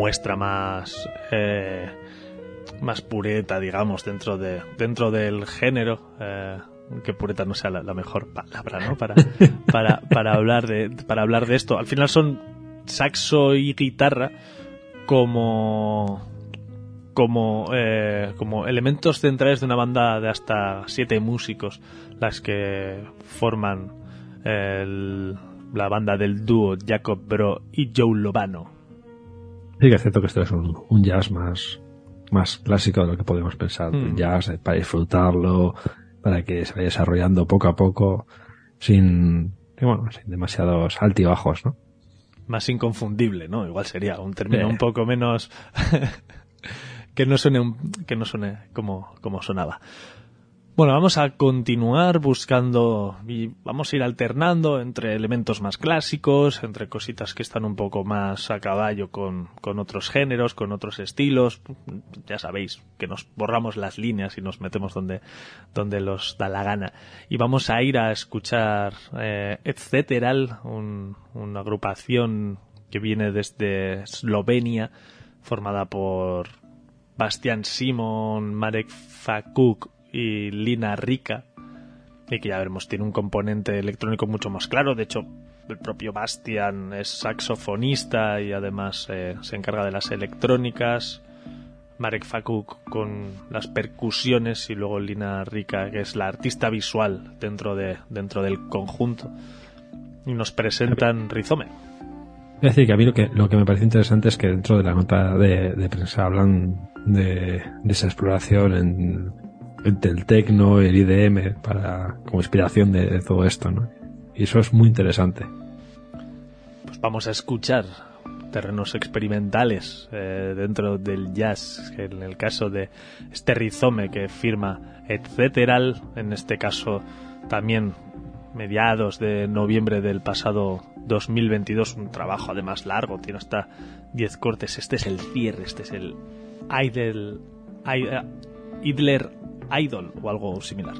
muestra más eh, más pureta, digamos, dentro de dentro del género. eh, que pureta no sea la, la mejor palabra, ¿no? Para, [LAUGHS] para, para hablar de para hablar de esto. Al final son saxo y guitarra como como eh, como elementos centrales de una banda de hasta siete músicos las que forman el- la banda del dúo Jacob Bro y Joe Lobano. Sí que es cierto que esto es un, un jazz más, más clásico de lo que podemos pensar. Mm. Un jazz eh, para disfrutarlo, para que se vaya desarrollando poco a poco, sin, bueno, sin demasiados altibajos, ¿no? Más inconfundible, ¿no? Igual sería un término Sí. un poco menos [LAUGHS] que no suene un- que no suene como como sonaba. Bueno, vamos a continuar buscando y vamos a ir alternando entre elementos más clásicos, entre cositas que están un poco más a caballo con, con otros géneros, con otros estilos. Ya sabéis que nos borramos las líneas y nos metemos donde, donde los da la gana. Y vamos a ir a escuchar eh, Etcéteral, un- una agrupación que viene desde Eslovenia, formada por Bastian Simon, Marek Fakuk y Lina Rika, y que ya veremos, tiene un componente electrónico mucho más claro. De hecho, el propio Bastian es saxofonista y además eh, se encarga de las electrónicas. Marek Fakuk con las percusiones y luego Lina Rika, que es la artista visual dentro, de, dentro del conjunto. Y nos presentan Rizome. Es decir, que a mí lo que, lo que me parece interesante es que dentro de la nota de, prensa hablan de, de esa exploración en, el tecno el IDM para, como inspiración de, todo esto, ¿no? Y eso es muy interesante. pues vamos a escuchar terrenos experimentales eh, dentro del jazz, en el caso de este rizome que firma Etcéteral, en este caso también mediados de noviembre del pasado 2022, un trabajo además largo, tiene hasta 10 cortes, este es el cierre, este es el Idol, I- Idler Idol o algo similar.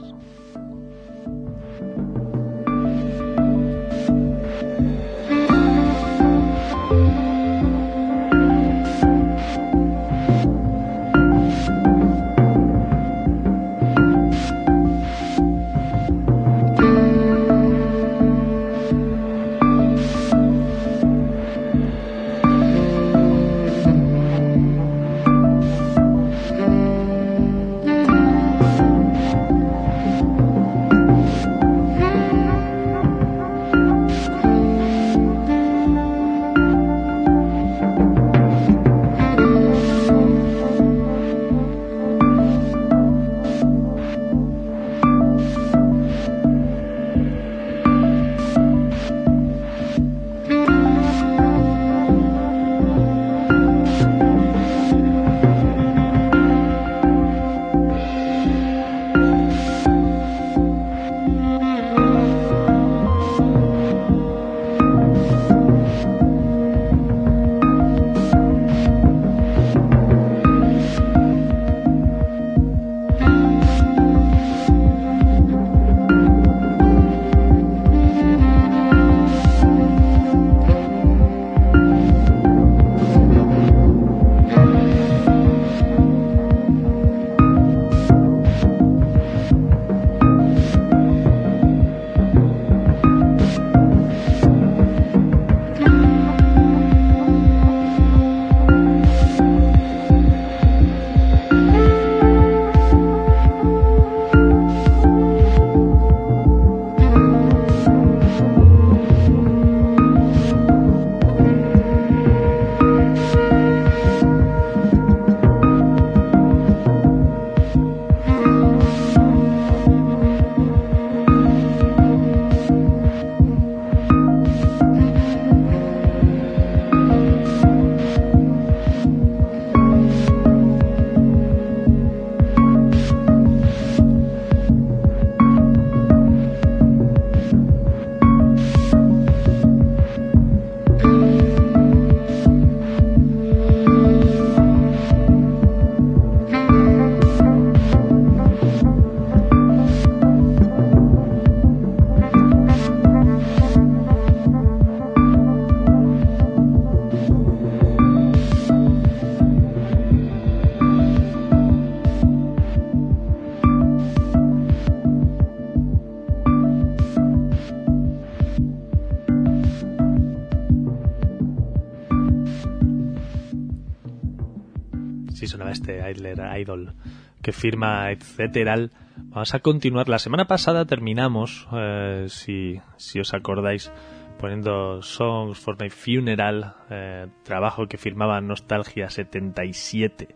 Idler Idol que firma etcétera. Vamos a continuar. La semana pasada terminamos, eh, si, si os acordáis, poniendo Songs for My Funeral, eh, trabajo que firmaba Nostalgia 77.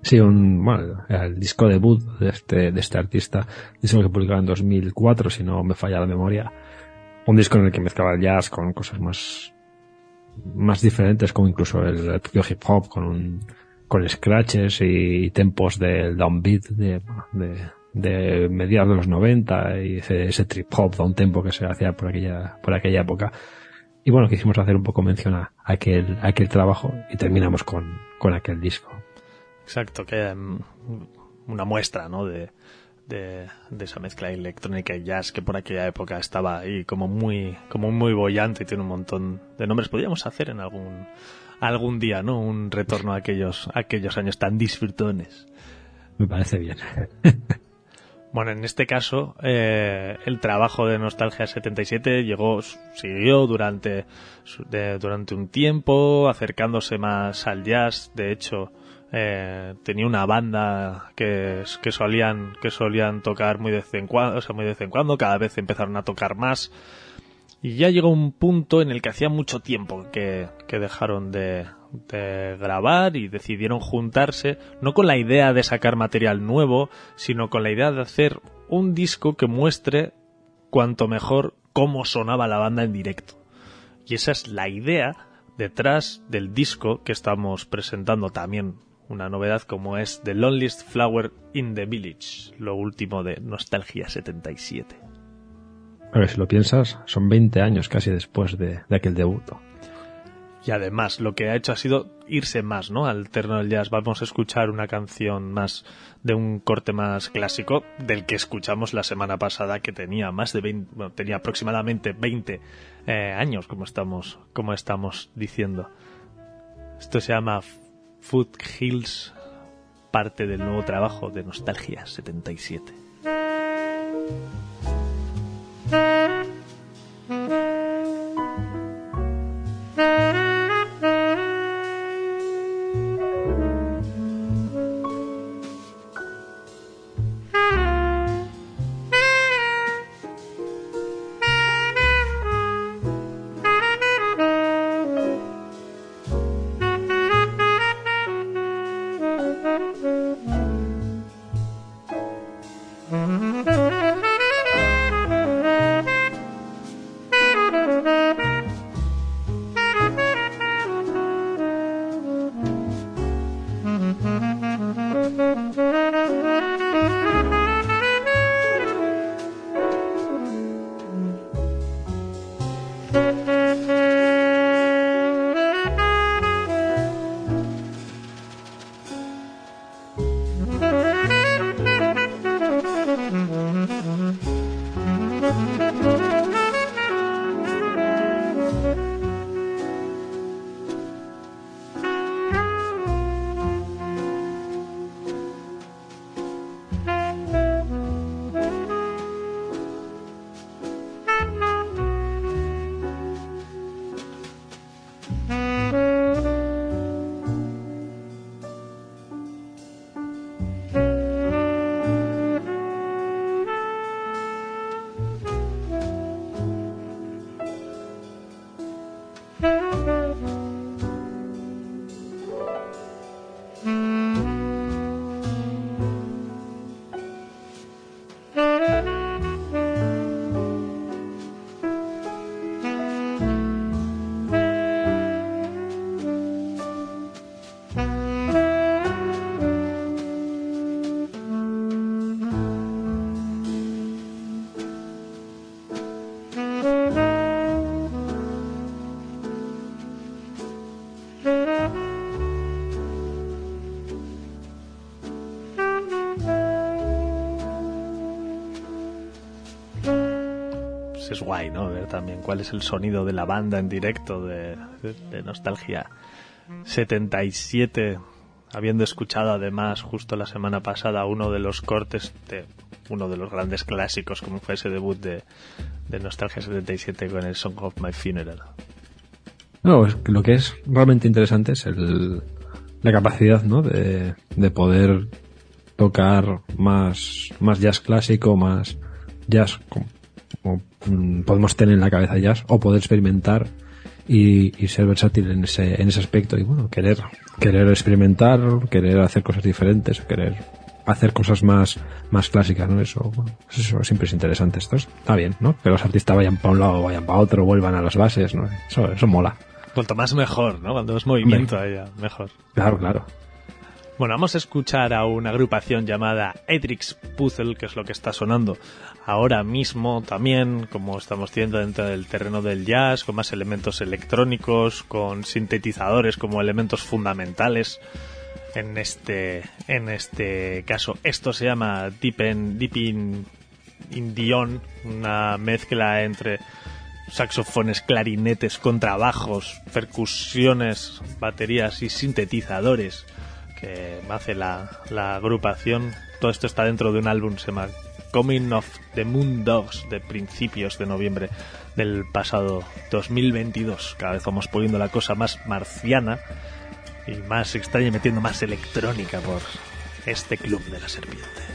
Sí, un, bueno, el disco debut de este, de este artista, disco que publicaba en 2004, si no me falla la memoria. Un disco en el que mezclaba el jazz con cosas más, más diferentes, como incluso el, hip hop, con un, con scratches y tempos del downbeat de, de, de mediados de los 90 y ese, ese trip hop down tempo que se hacía por aquella, por aquella época. Y bueno, quisimos hacer un poco mención a aquel, a aquel trabajo y terminamos con, con aquel disco. Exacto, que mm, una muestra, ¿no? De, de, de esa mezcla electrónica y jazz que por aquella época estaba ahí como muy, como muy bollante y tiene un montón de nombres. Podríamos hacer en algún, algún día, ¿no? Un retorno a aquellos, a aquellos años tan disfrutones. Me parece bien. [LAUGHS] Bueno, en este caso, eh, el trabajo de Nostalgia 77 llegó, siguió durante, de- durante un tiempo, acercándose más al jazz. De hecho, eh, tenía una banda que, solían, que solían tocar muy de vez en cuando, o sea, muy de vez en cuando, cada vez empezaron a tocar más. Y ya llegó un punto en el que hacía mucho tiempo que, que dejaron de, de grabar y decidieron juntarse, no con la idea de sacar material nuevo, sino con la idea de hacer un disco que muestre cuanto mejor cómo sonaba la banda en directo. Y esa es la idea detrás del disco que estamos presentando también. Una novedad como es The Loneliest Flower in the Village, lo último de Nostalgia 77. A ver, si lo piensas, son 20 años casi después de, de aquel debut. Y además lo que ha hecho ha sido irse más, ¿no? Al terreno del jazz. Vamos a escuchar una canción más de un corte más clásico del que escuchamos la semana pasada que tenía más de 20, bueno, tenía aproximadamente 20 eh, años, como estamos, como estamos diciendo. Esto se llama Foot Hills, parte del nuevo trabajo de Nostalgia 77. Guay, ¿no? Ver también cuál es el sonido de la banda en directo de, Nostalgia 77. Habiendo escuchado además justo la semana pasada uno de los cortes de uno de los grandes clásicos como fue ese debut de, de Nostalgia 77 con el Song of My Funeral. No, lo que es realmente interesante es el, la capacidad, ¿no? De, de poder tocar más, más jazz clásico, más jazz como, mm, podemos tener en la cabeza jazz, o poder experimentar y, y ser versátil en ese, en ese aspecto y bueno, querer, querer experimentar, querer hacer cosas diferentes, querer hacer cosas más, más clásicas, ¿no? Eso, bueno, eso siempre es interesante. Esto es- está bien, ¿no? Que los artistas vayan para un lado, vayan para otro, vuelvan a las bases, ¿no? Eso, eso mola. Cuanto más mejor, ¿no? Cuanto más movimiento haya, mejor. Claro, claro. Bueno, vamos a escuchar a una agrupación llamada Edrix Puzzle, que es lo que está sonando ahora mismo también, como estamos viendo dentro del terreno del jazz, con más elementos electrónicos, con sintetizadores como elementos fundamentales. En este, en este caso, esto se llama Deep, in, Deep in, Indion, una mezcla entre saxofones, clarinetes, contrabajos, percusiones, baterías y sintetizadores que hace la, la agrupación. Todo esto está dentro de un álbum se llama Coming of the Moon Dogs de principios de noviembre del pasado 2022. Cada vez vamos poniendo la cosa más marciana y más extraña y metiendo más electrónica por este club de la serpiente.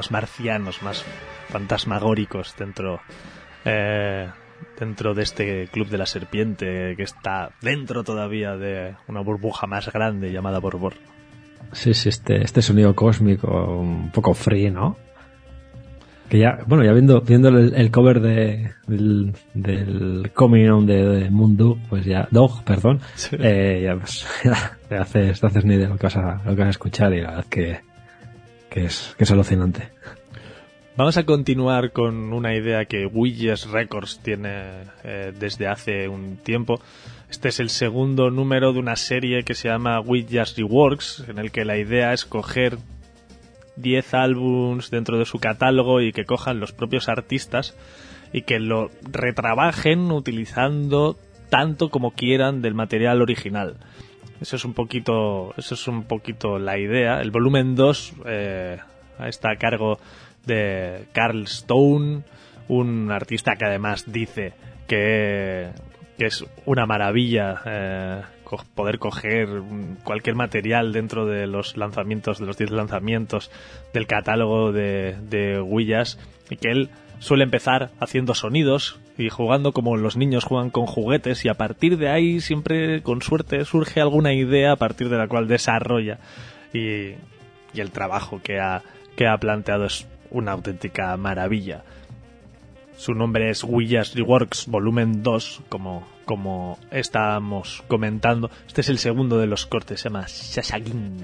Más marcianos, más fantasmagóricos dentro eh, dentro de este club de la serpiente que está dentro todavía de una burbuja más grande llamada Borbor. Sí, sí, este, este sonido cósmico un poco free, ¿no? Que ya, bueno, ya viendo, viendo el, el cover de, del, del Coming On de, Dog, pues ya, Dog, perdón, Sí. eh, ya pues, [LAUGHS] ya te haces, te haces ni idea de lo que vas a, lo que vas a escuchar y la verdad que, que es, que es alucinante. Vamos a continuar con una idea que Willis Records tiene eh, desde hace un tiempo. Este es el segundo número de una serie que se llama Just Reworks, en el que la idea es coger 10 álbums dentro de su catálogo y que cojan los propios artistas y que lo retrabajen utilizando tanto como quieran del material original. Eso es un poquito, eso es un poquito la idea. El volumen 2 eh, está a cargo de Carl Stone, un artista que además dice que, que es una maravilla eh, poder coger cualquier material dentro de los lanzamientos, de los 10 lanzamientos del catálogo de, de Willas y que él suele empezar haciendo sonidos y jugando como los niños juegan con juguetes y a partir de ahí siempre con suerte surge alguna idea a partir de la cual desarrolla y, y el trabajo que ha, que ha planteado es una auténtica maravilla. Su nombre es Willas Reworks Volumen 2, como, como estábamos comentando. Este es el segundo de los cortes, se llama Shashagin.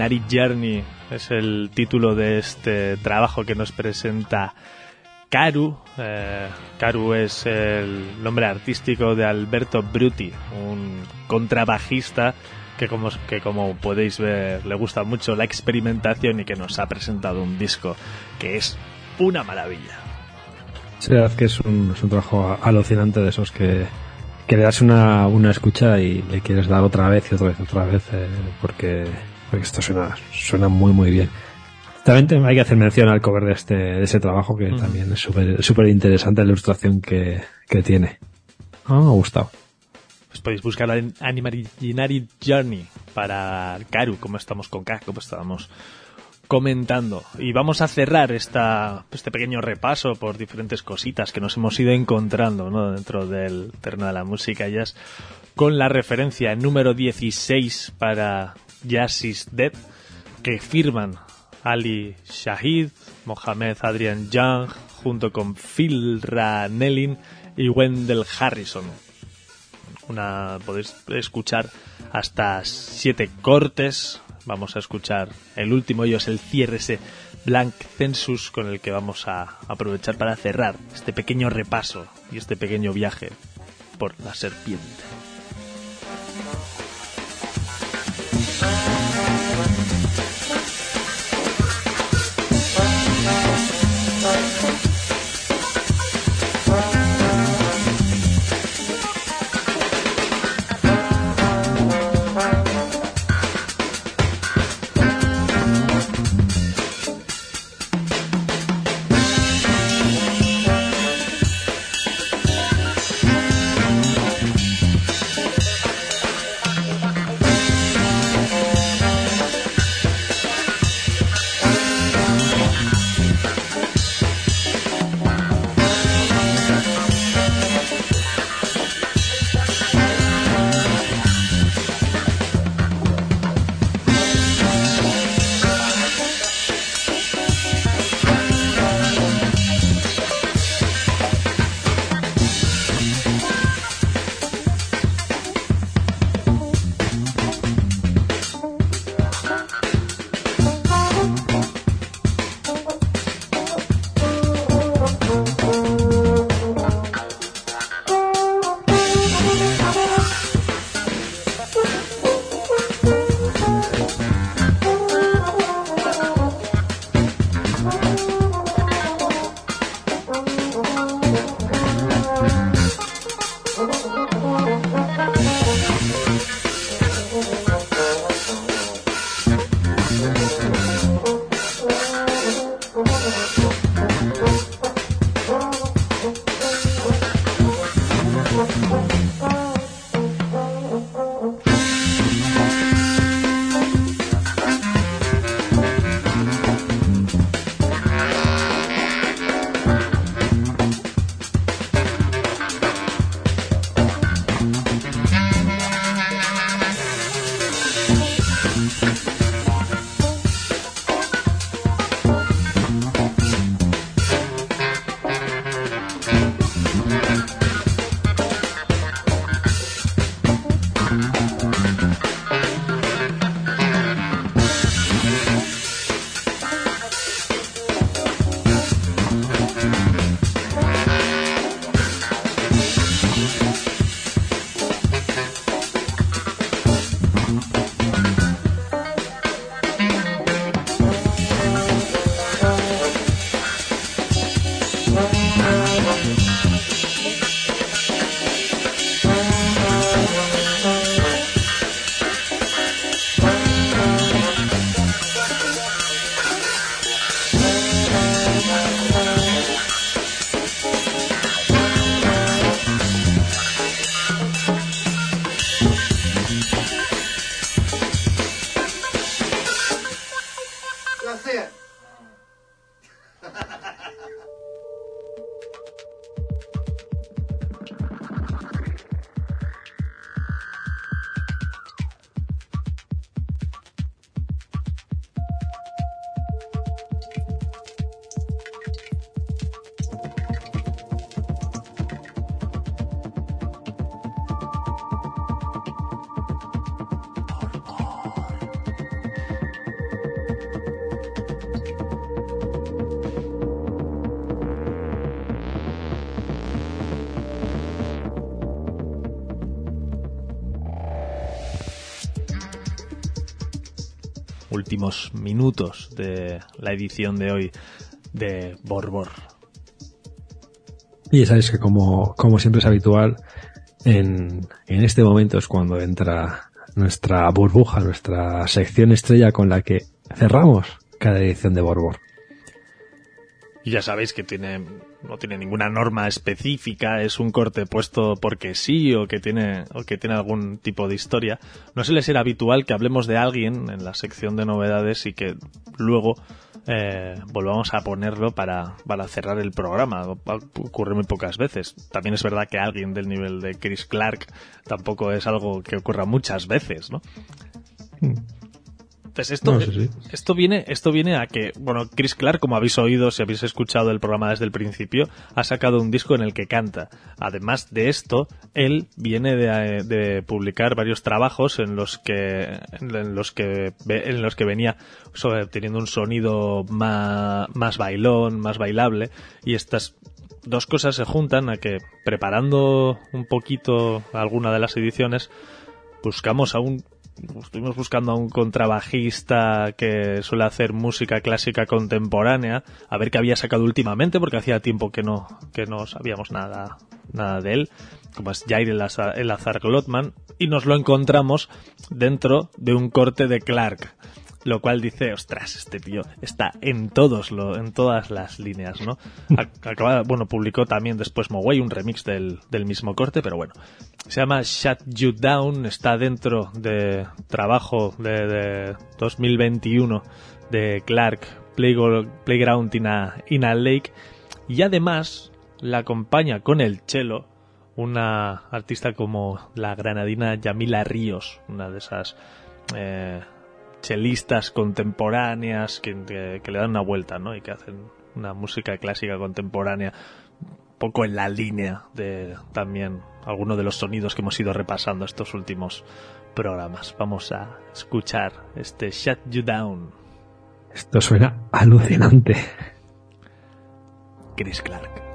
Imaginary Journey es el título de este trabajo que nos presenta Karu. Eh, Karu es el nombre artístico de Alberto Bruti, un contrabajista que como, que como podéis ver le gusta mucho la experimentación y que nos ha presentado un disco que es una maravilla. Sí, la verdad que es un, es un trabajo alucinante de esos que, que le das una, una escucha y le quieres dar otra vez y otra vez, otra vez, eh, porque, porque esto suena, suena muy, muy bien. También hay que hacer mención al cover de este de ese trabajo que Mm. también es súper súper interesante la ilustración que, que tiene. Ah, me ha gustado. Pues podéis buscar en Imaginary Journey para Karu, como estamos con K, como estábamos comentando. Y vamos a cerrar esta, este pequeño repaso por diferentes cositas que nos hemos ido encontrando ¿no? dentro del terreno de la música jazz con la referencia número 16 para Jazz is Dead que firman Ali Shahid, Mohamed Adrian Young junto con Phil Ranelin y Wendell Harrison. Una podéis escuchar hasta siete cortes. Vamos a escuchar el último ello es el cierre ese Blank Census con el que vamos a aprovechar para cerrar este pequeño repaso y este pequeño viaje por la serpiente de la edición de hoy de Borbor. Y sabéis que como, como siempre es habitual, en, en este momento es cuando entra nuestra burbuja, nuestra sección estrella con la que cerramos cada edición de Borbor. Y ya sabéis que tiene, no tiene ninguna norma específica, es un corte puesto porque sí o que tiene, o que tiene algún tipo de historia. No suele ser habitual que hablemos de alguien en la sección de novedades y que luego eh, volvamos a ponerlo para, para cerrar el programa. Ocurre muy pocas veces. También es verdad que alguien del nivel de Chris Clark tampoco es algo que ocurra muchas veces, ¿no? Entonces esto, No, sí, sí. esto viene, esto viene a que, bueno, Chris Clark, como habéis oído, si habéis escuchado el programa desde el principio, ha sacado un disco en el que canta. Además de esto, él viene de, de publicar varios trabajos en los que, en los que, en los que venía sobre- teniendo un sonido más, más bailón, más bailable, y estas dos cosas se juntan a que preparando un poquito alguna de las ediciones, buscamos a un estuvimos buscando a un contrabajista que suele hacer música clásica contemporánea a ver qué había sacado últimamente porque hacía tiempo que no que no sabíamos nada nada de él como es Jair Elazar, Elazar Glotman y nos lo encontramos dentro de un corte de Clark lo cual dice, ostras, este tío está en todos lo, en todas las líneas, ¿no? Ac- Acaba, bueno, publicó también después Moway un remix del, del mismo corte, pero bueno. Se llama Shut You Down, está dentro de trabajo de, de 2021 de Clark, Playground in a, in a Lake, y además la acompaña con el cello una artista como la granadina Yamila Ríos, una de esas eh, chelistas contemporáneas que, que- que le dan una vuelta, ¿no? Y que hacen una música clásica contemporánea un poco en la línea de también algunos de los sonidos que hemos ido repasando estos últimos programas. Vamos a escuchar este Shut You Down, Esto suena alucinante. Chris Clark.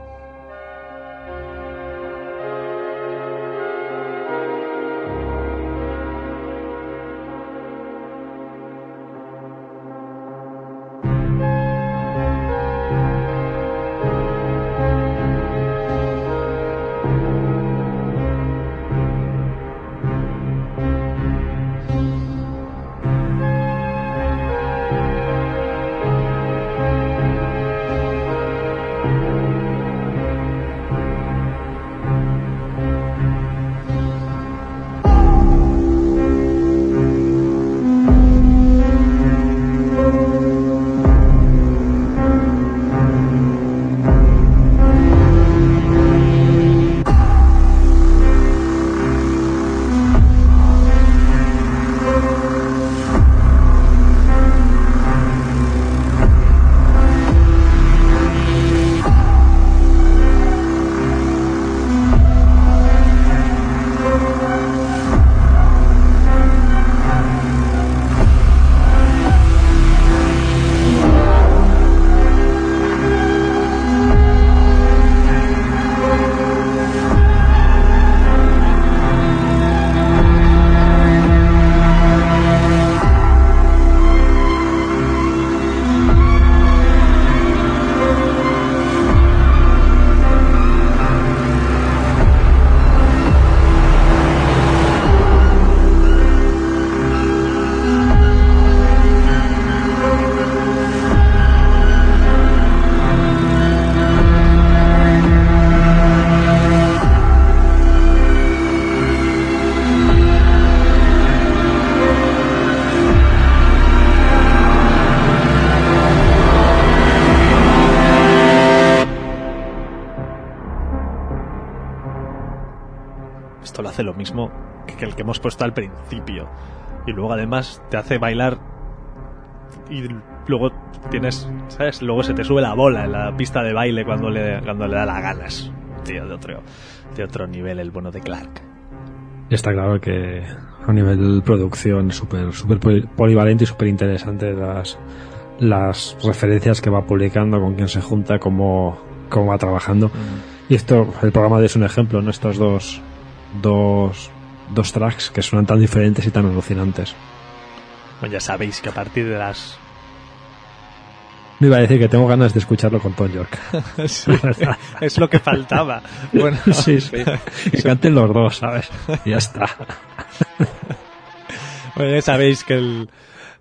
El que hemos puesto al principio. Y luego además te hace bailar y luego tienes, ¿sabes? Luego se te sube la bola en la pista de baile cuando le, cuando le da las ganas. Tío, de otro, de otro nivel el bueno de Clark. Está claro que a nivel producción súper súper poli- polivalente y súper interesante las, las referencias que va publicando, con quién se junta, cómo, cómo va trabajando. Y esto, el programa de es un ejemplo, ¿no? Estos dos, dos, dos tracks que suenan tan diferentes y tan alucinantes. Bueno, ya sabéis que a partir de las... Me iba a decir que tengo ganas de escucharlo con Tom York. [LAUGHS] Sí, [LAUGHS] es lo que faltaba. Bueno, [LAUGHS] sí, sí. Que canten los dos, ¿sabes? Y ya está. Bueno, ya sabéis que el,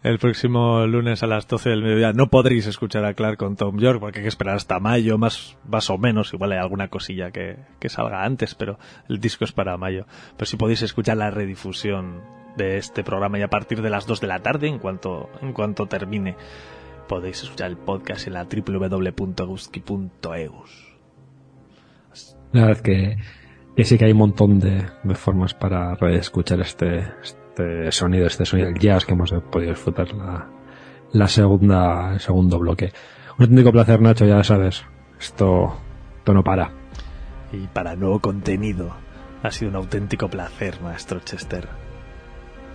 el próximo lunes a las 12 del mediodía no podréis escuchar a Clark con Tom York porque hay que esperar hasta mayo, más, más o menos. Igual hay alguna cosilla que, que salga antes, pero el disco es para mayo. Pero si podéis escuchar la redifusión de este programa y a partir de las 2 de la tarde, en cuanto, en cuanto termine, podéis escuchar el podcast en la www.guski.eus. La verdad que, que sí que hay un montón de, de formas para reescuchar este, este sonido, este sonido del jazz que hemos podido disfrutar la, la segunda, el segundo bloque. Un auténtico placer, Nacho, ya sabes. Esto, esto no para. Y para nuevo contenido, ha sido un auténtico placer, maestro Chester.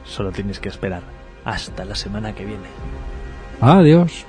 Solo tienes que esperar hasta la semana que viene. Adiós.